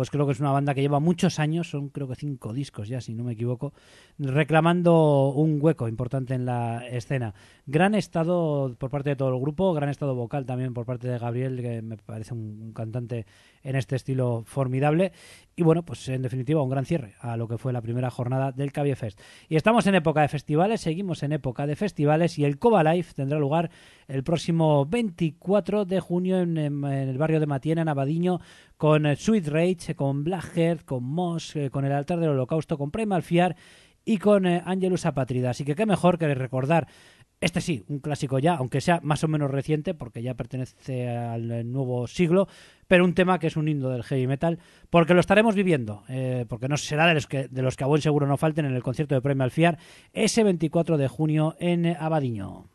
[SPEAKER 1] pues creo que es una banda que lleva muchos años, son creo que cinco discos ya, si no me equivoco, reclamando un hueco importante en la escena. Gran estado por parte de todo el grupo, gran estado vocal también por parte de Gabriel, que me parece un, cantante en este estilo formidable. Y bueno, pues en definitiva un gran cierre a lo que fue la primera jornada del Cavie Fest. Y estamos en época de festivales, seguimos en época de festivales y el Coba Life tendrá lugar el próximo 24 de junio en, el barrio de Matiena, en Abadiño, con eh, Sweet Rage, con Black Heart, con Moss, eh, con el altar del holocausto, con Primal Fear y con eh, Angelus Apatrida. Así que qué mejor que recordar este sí, un clásico ya, aunque sea más o menos reciente, porque ya pertenece al eh, nuevo siglo, pero un tema que es un himno del heavy metal, porque lo estaremos viviendo, eh, porque no será de los, que, de los que a buen seguro no falten en el concierto de Primal Fear, ese 24 de junio en eh, Abadiño.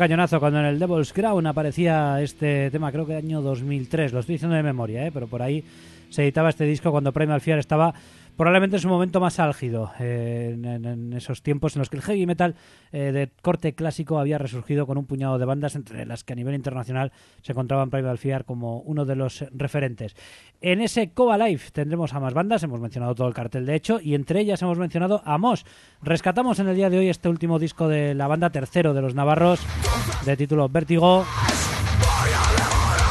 [SPEAKER 1] Cañonazo cuando en el Devil's Crown aparecía este tema, creo que año 2003, lo estoy diciendo de memoria, ¿eh? pero por ahí se editaba este disco cuando Primal Fear estaba probablemente en su momento más álgido, eh, en, esos tiempos en los que el heavy metal eh, de corte clásico había resurgido con un puñado de bandas, entre las que a nivel internacional se encontraban Primal Fear como uno de los referentes. En ese Coba Live tendremos a más bandas, hemos mencionado todo el cartel de hecho, y entre ellas hemos mencionado a Mos. Rescatamos en el día de hoy este último disco de la banda tercero de los Navarros, de título Vértigo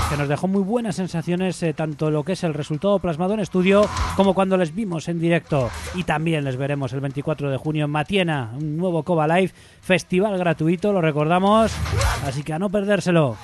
[SPEAKER 1] que nos dejó muy buenas sensaciones eh, tanto lo que es el resultado plasmado en estudio como cuando les vimos en directo y también les veremos el 24 de junio en Matiena, un nuevo Coba Live, festival gratuito, lo recordamos, así que a no perdérselo.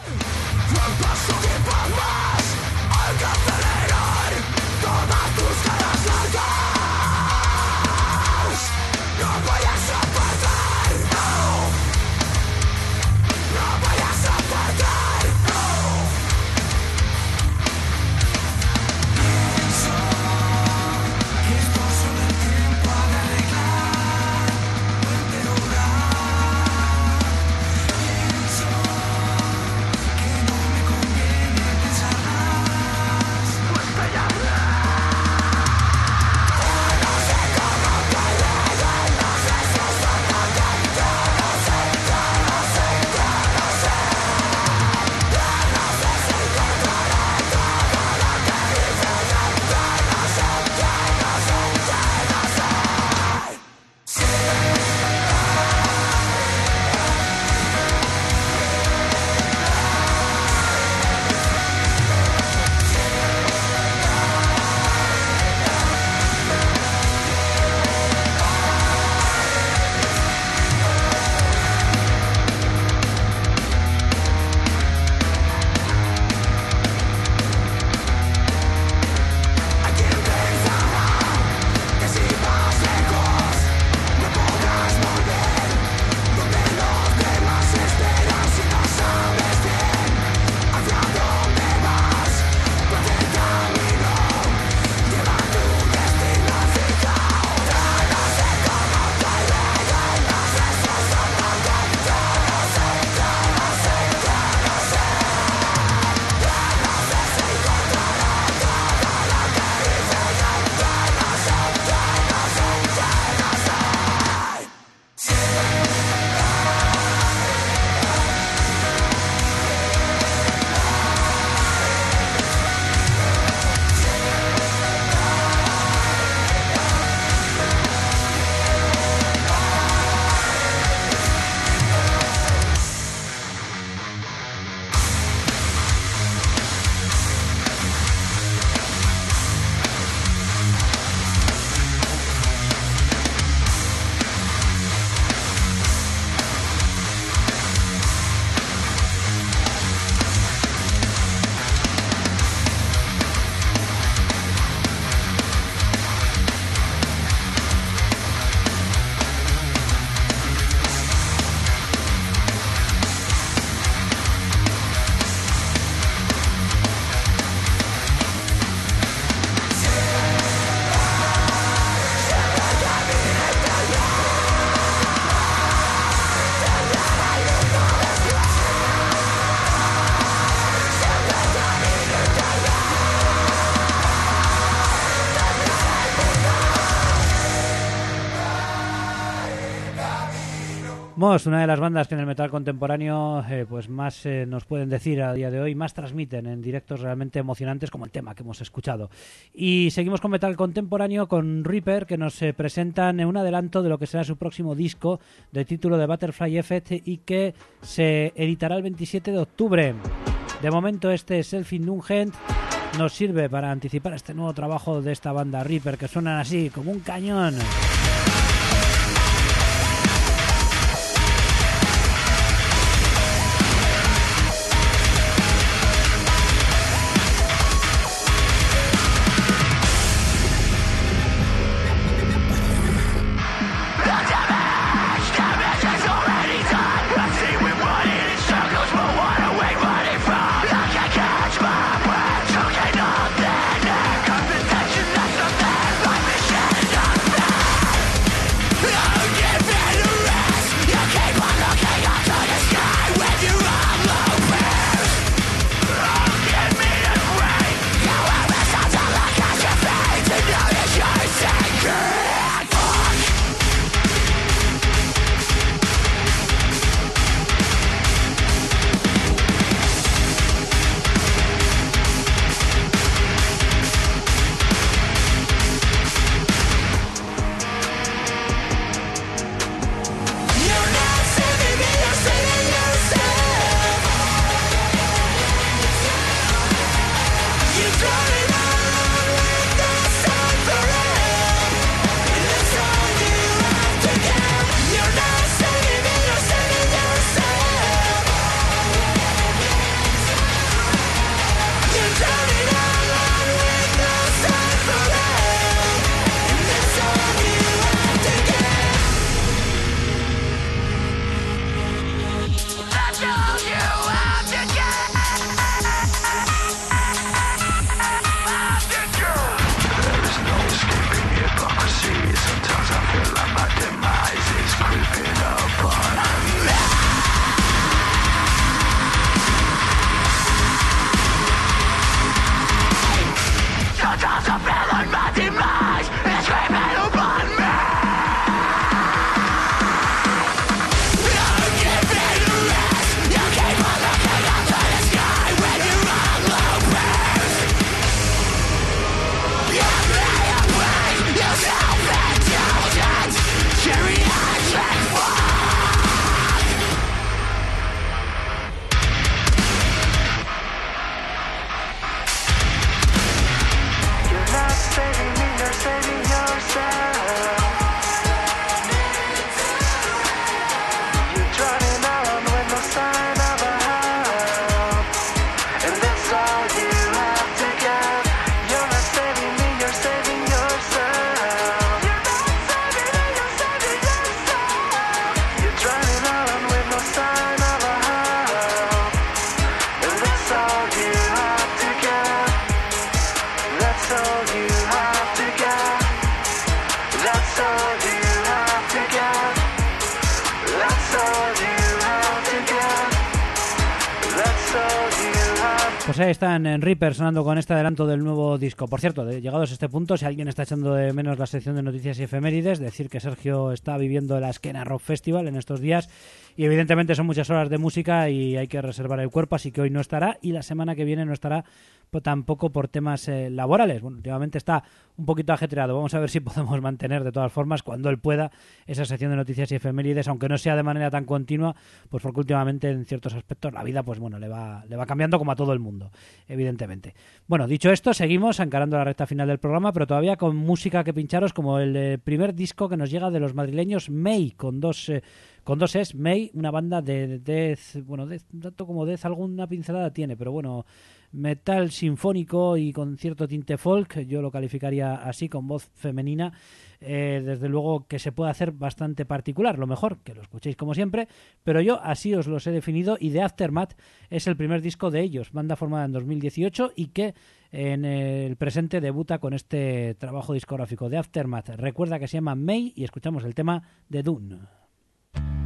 [SPEAKER 1] Mos, una de las bandas que en el metal contemporáneo eh, pues más eh, nos pueden decir a día de hoy, más transmiten en directos realmente emocionantes como el tema que hemos escuchado. Y seguimos con metal contemporáneo con Reaper que nos eh, presentan un adelanto de lo que será su próximo disco de título de Butterfly Effect y que se editará el 27 de octubre. De momento este Self Indulgent nos sirve para anticipar este nuevo trabajo de esta banda Reaper que suenan así como un cañón. Están en sonando con este adelanto del nuevo disco. Por cierto, llegados a este punto, si alguien está echando de menos la sección de noticias y efemérides, decir que Sergio está viviendo la Esquena Rock Festival en estos días y evidentemente son muchas horas de música y hay que reservar el cuerpo, así que hoy no estará y la semana que viene no estará pues, tampoco por temas eh, laborales. Bueno, últimamente está un poquito ajetreado. Vamos a ver si podemos mantener de todas formas cuando él pueda esa sección de noticias y efemérides, aunque no sea de manera tan continua, pues porque últimamente en ciertos aspectos la vida pues bueno, le va le va cambiando como a todo el mundo, evidentemente. Bueno, dicho esto, seguimos encarando la recta final del programa, pero todavía con música que pincharos como el eh, primer disco que nos llega de los madrileños May con dos eh, con dos es May, una banda de death, bueno, death, tanto como death alguna pincelada tiene, pero bueno, metal sinfónico y con cierto tinte folk, yo lo calificaría así, con voz femenina, eh, desde luego que se puede hacer bastante particular, lo mejor que lo escuchéis como siempre, pero yo así os los he definido y The Aftermath es el primer disco de ellos, banda formada en 2018 y que en el presente debuta con este trabajo discográfico de Aftermath. Recuerda que se llama May y escuchamos el tema de Dune.
[SPEAKER 6] Thank you.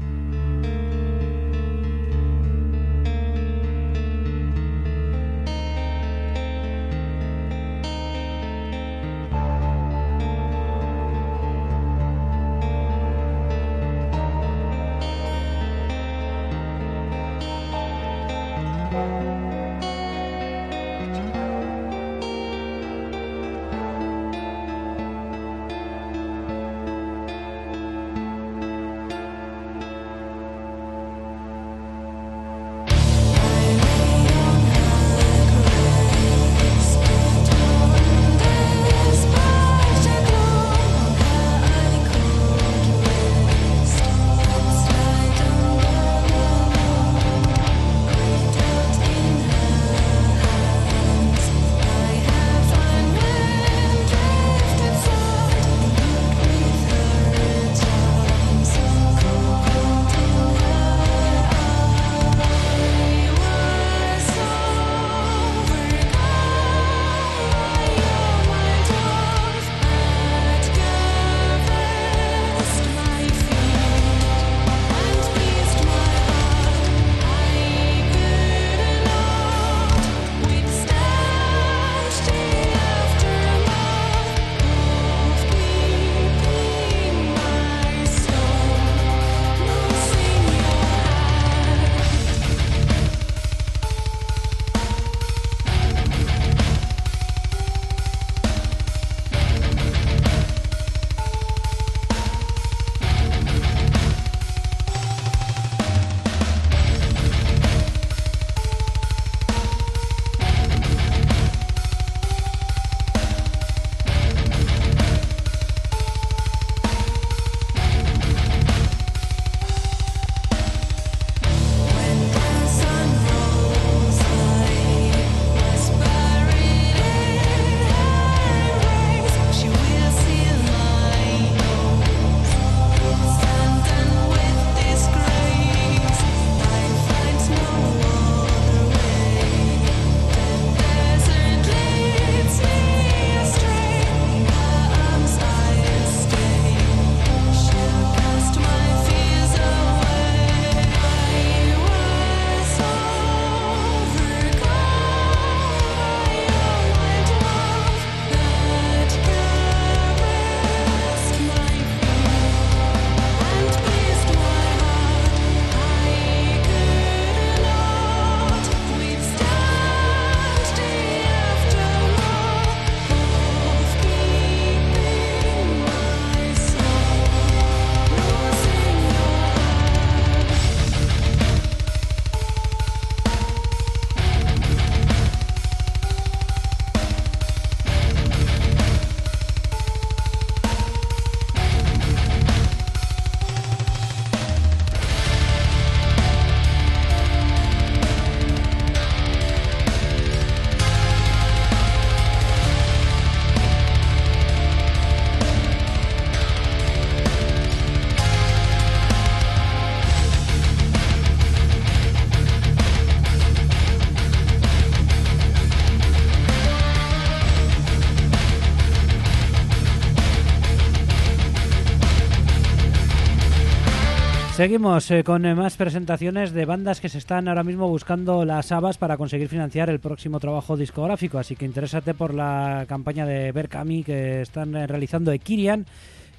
[SPEAKER 1] Seguimos eh, con eh, más presentaciones de bandas que se están ahora mismo buscando las habas para conseguir financiar el próximo trabajo discográfico. Así que interésate por la campaña de Berkami que están eh, realizando Ekirian,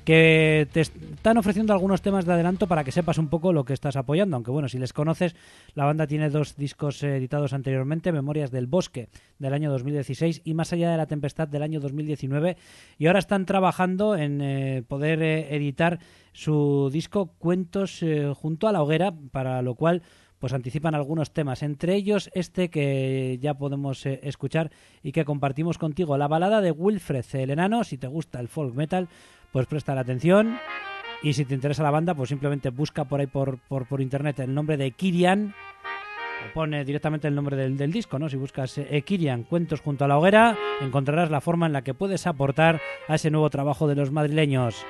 [SPEAKER 1] que te están ofreciendo algunos temas de adelanto para que sepas un poco lo que estás apoyando. Aunque bueno, si les conoces, la banda tiene dos discos eh, editados anteriormente, Memorias del Bosque del año 2016 y Más allá de la tempestad del año 2019. Y ahora están trabajando en eh, poder eh, editar su disco Cuentos junto a la hoguera, para lo cual pues anticipan algunos temas, entre ellos este que ya podemos escuchar y que compartimos contigo, la balada de Wilfred el enano, si te gusta el folk metal, pues presta la atención y si te interesa la banda, pues simplemente busca por ahí por, por, por internet el nombre de Kirian o pone directamente el nombre del, del disco, ¿no? Si buscas eh, Kirian, Cuentos junto a la hoguera, encontrarás la forma en la que puedes aportar a ese nuevo trabajo de los madrileños.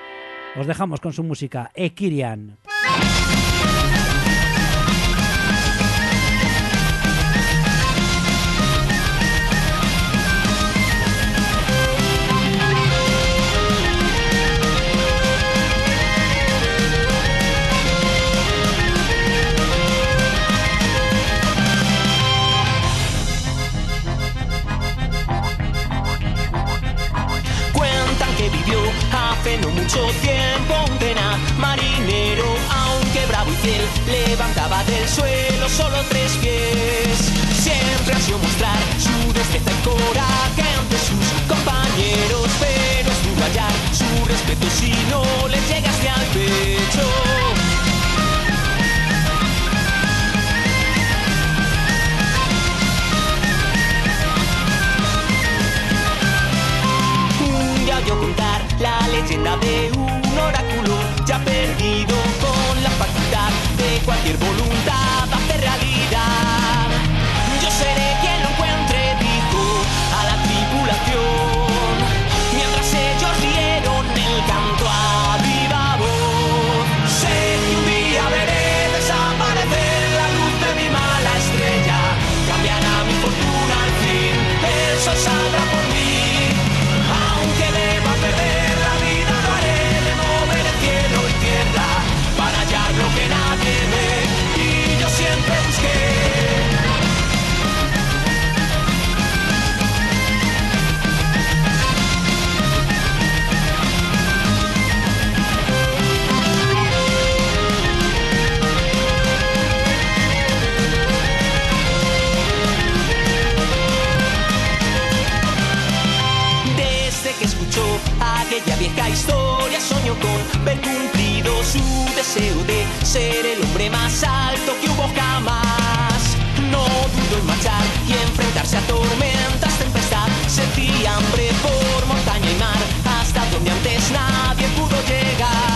[SPEAKER 1] Os dejamos con su música, Ekirian.
[SPEAKER 5] Cuentan mucho tiempo un tenaz marinero, aunque bravo y fiel, levantaba del suelo solo tres pies. Siempre ha sido mostrar su destreza y coraje ante sus compañeros, pero es hallar su respeto si no les llegaste al pecho. Oyó contar la leyenda de un oráculo ya perdido con la facultad de cualquier voluntad que escuchó aquella vieja historia soñó con ver cumplido su deseo de ser el hombre más alto que hubo jamás. No dudó en marchar y enfrentarse a tormentas, tempestad, sentía hambre por montaña y mar, hasta donde antes nadie pudo llegar.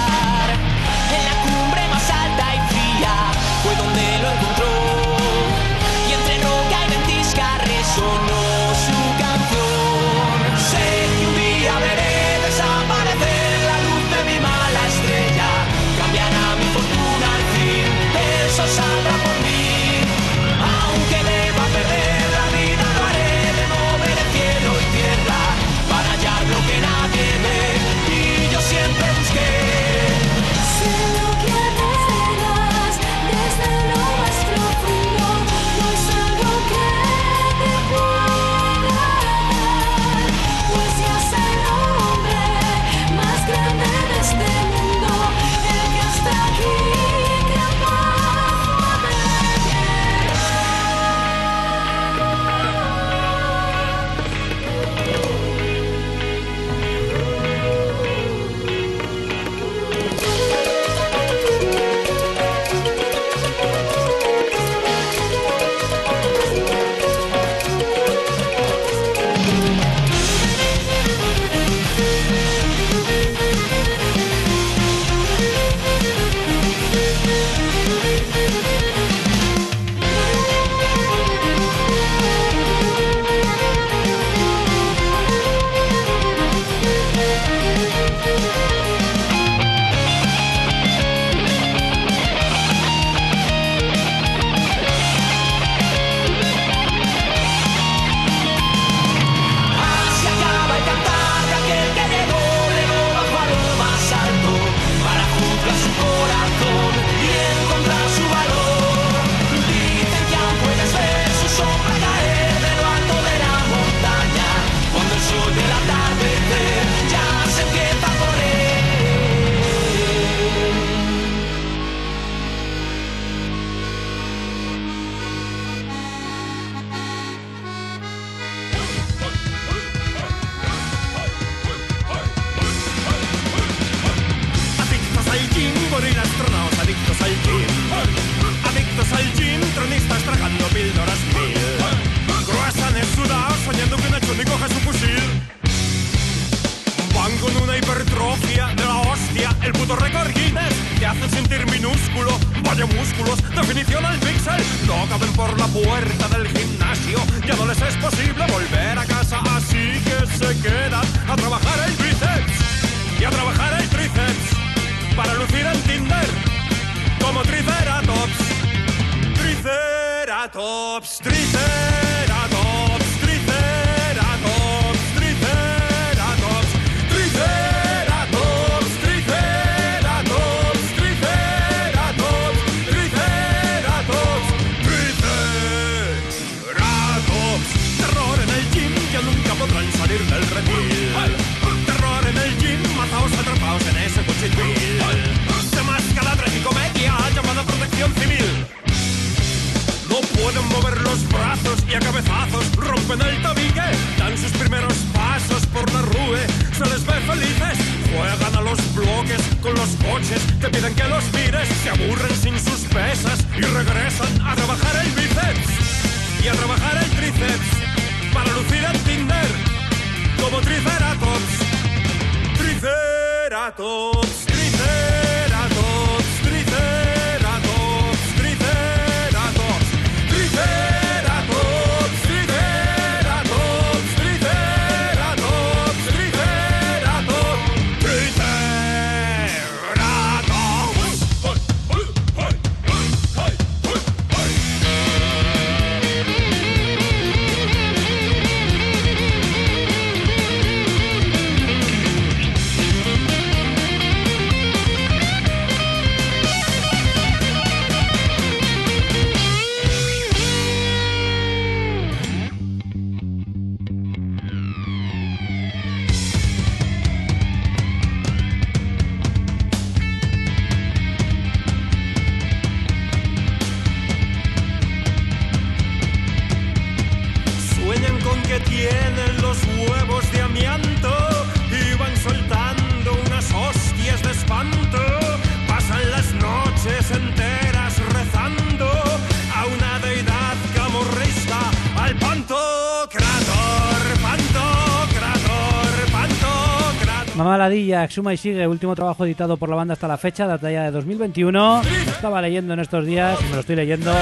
[SPEAKER 7] Pantocrator.
[SPEAKER 1] Mamá Ladilla, Exuma y sigue, último trabajo editado por la banda hasta la fecha, data ya de 2021. Lo estaba leyendo en estos días y me lo estoy leyendo.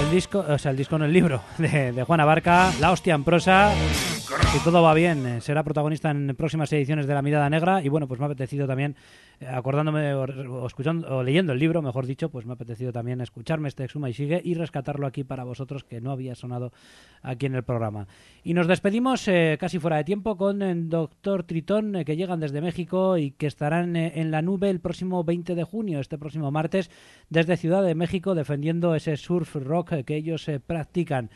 [SPEAKER 1] El disco, o sea, el disco no, el libro de, de Juana Barca, La hostia en prosa. Todo va bien, eh, será protagonista en próximas ediciones de La Mirada Negra. Y bueno, pues me ha apetecido también, eh, acordándome o, escuchando, o leyendo el libro, mejor dicho, pues me ha apetecido también escucharme este Exuma y sigue y rescatarlo aquí para vosotros, que no había sonado aquí en el programa. Y nos despedimos eh, casi fuera de tiempo con el Doctor Tritón, eh, que llegan desde México y que estarán eh, en la nube el próximo 20 de junio, este próximo martes, desde Ciudad de México, defendiendo ese surf rock eh, que ellos eh, practican.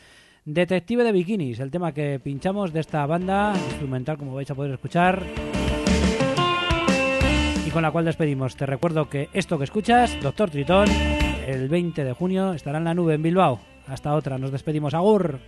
[SPEAKER 1] Detective de Bikinis, el tema que pinchamos de esta banda instrumental, como vais a poder escuchar. Y con la cual despedimos. Te recuerdo que esto que escuchas, Doctor Tritón, el 20 de junio estará en la nube en Bilbao. Hasta otra, nos despedimos. Agur.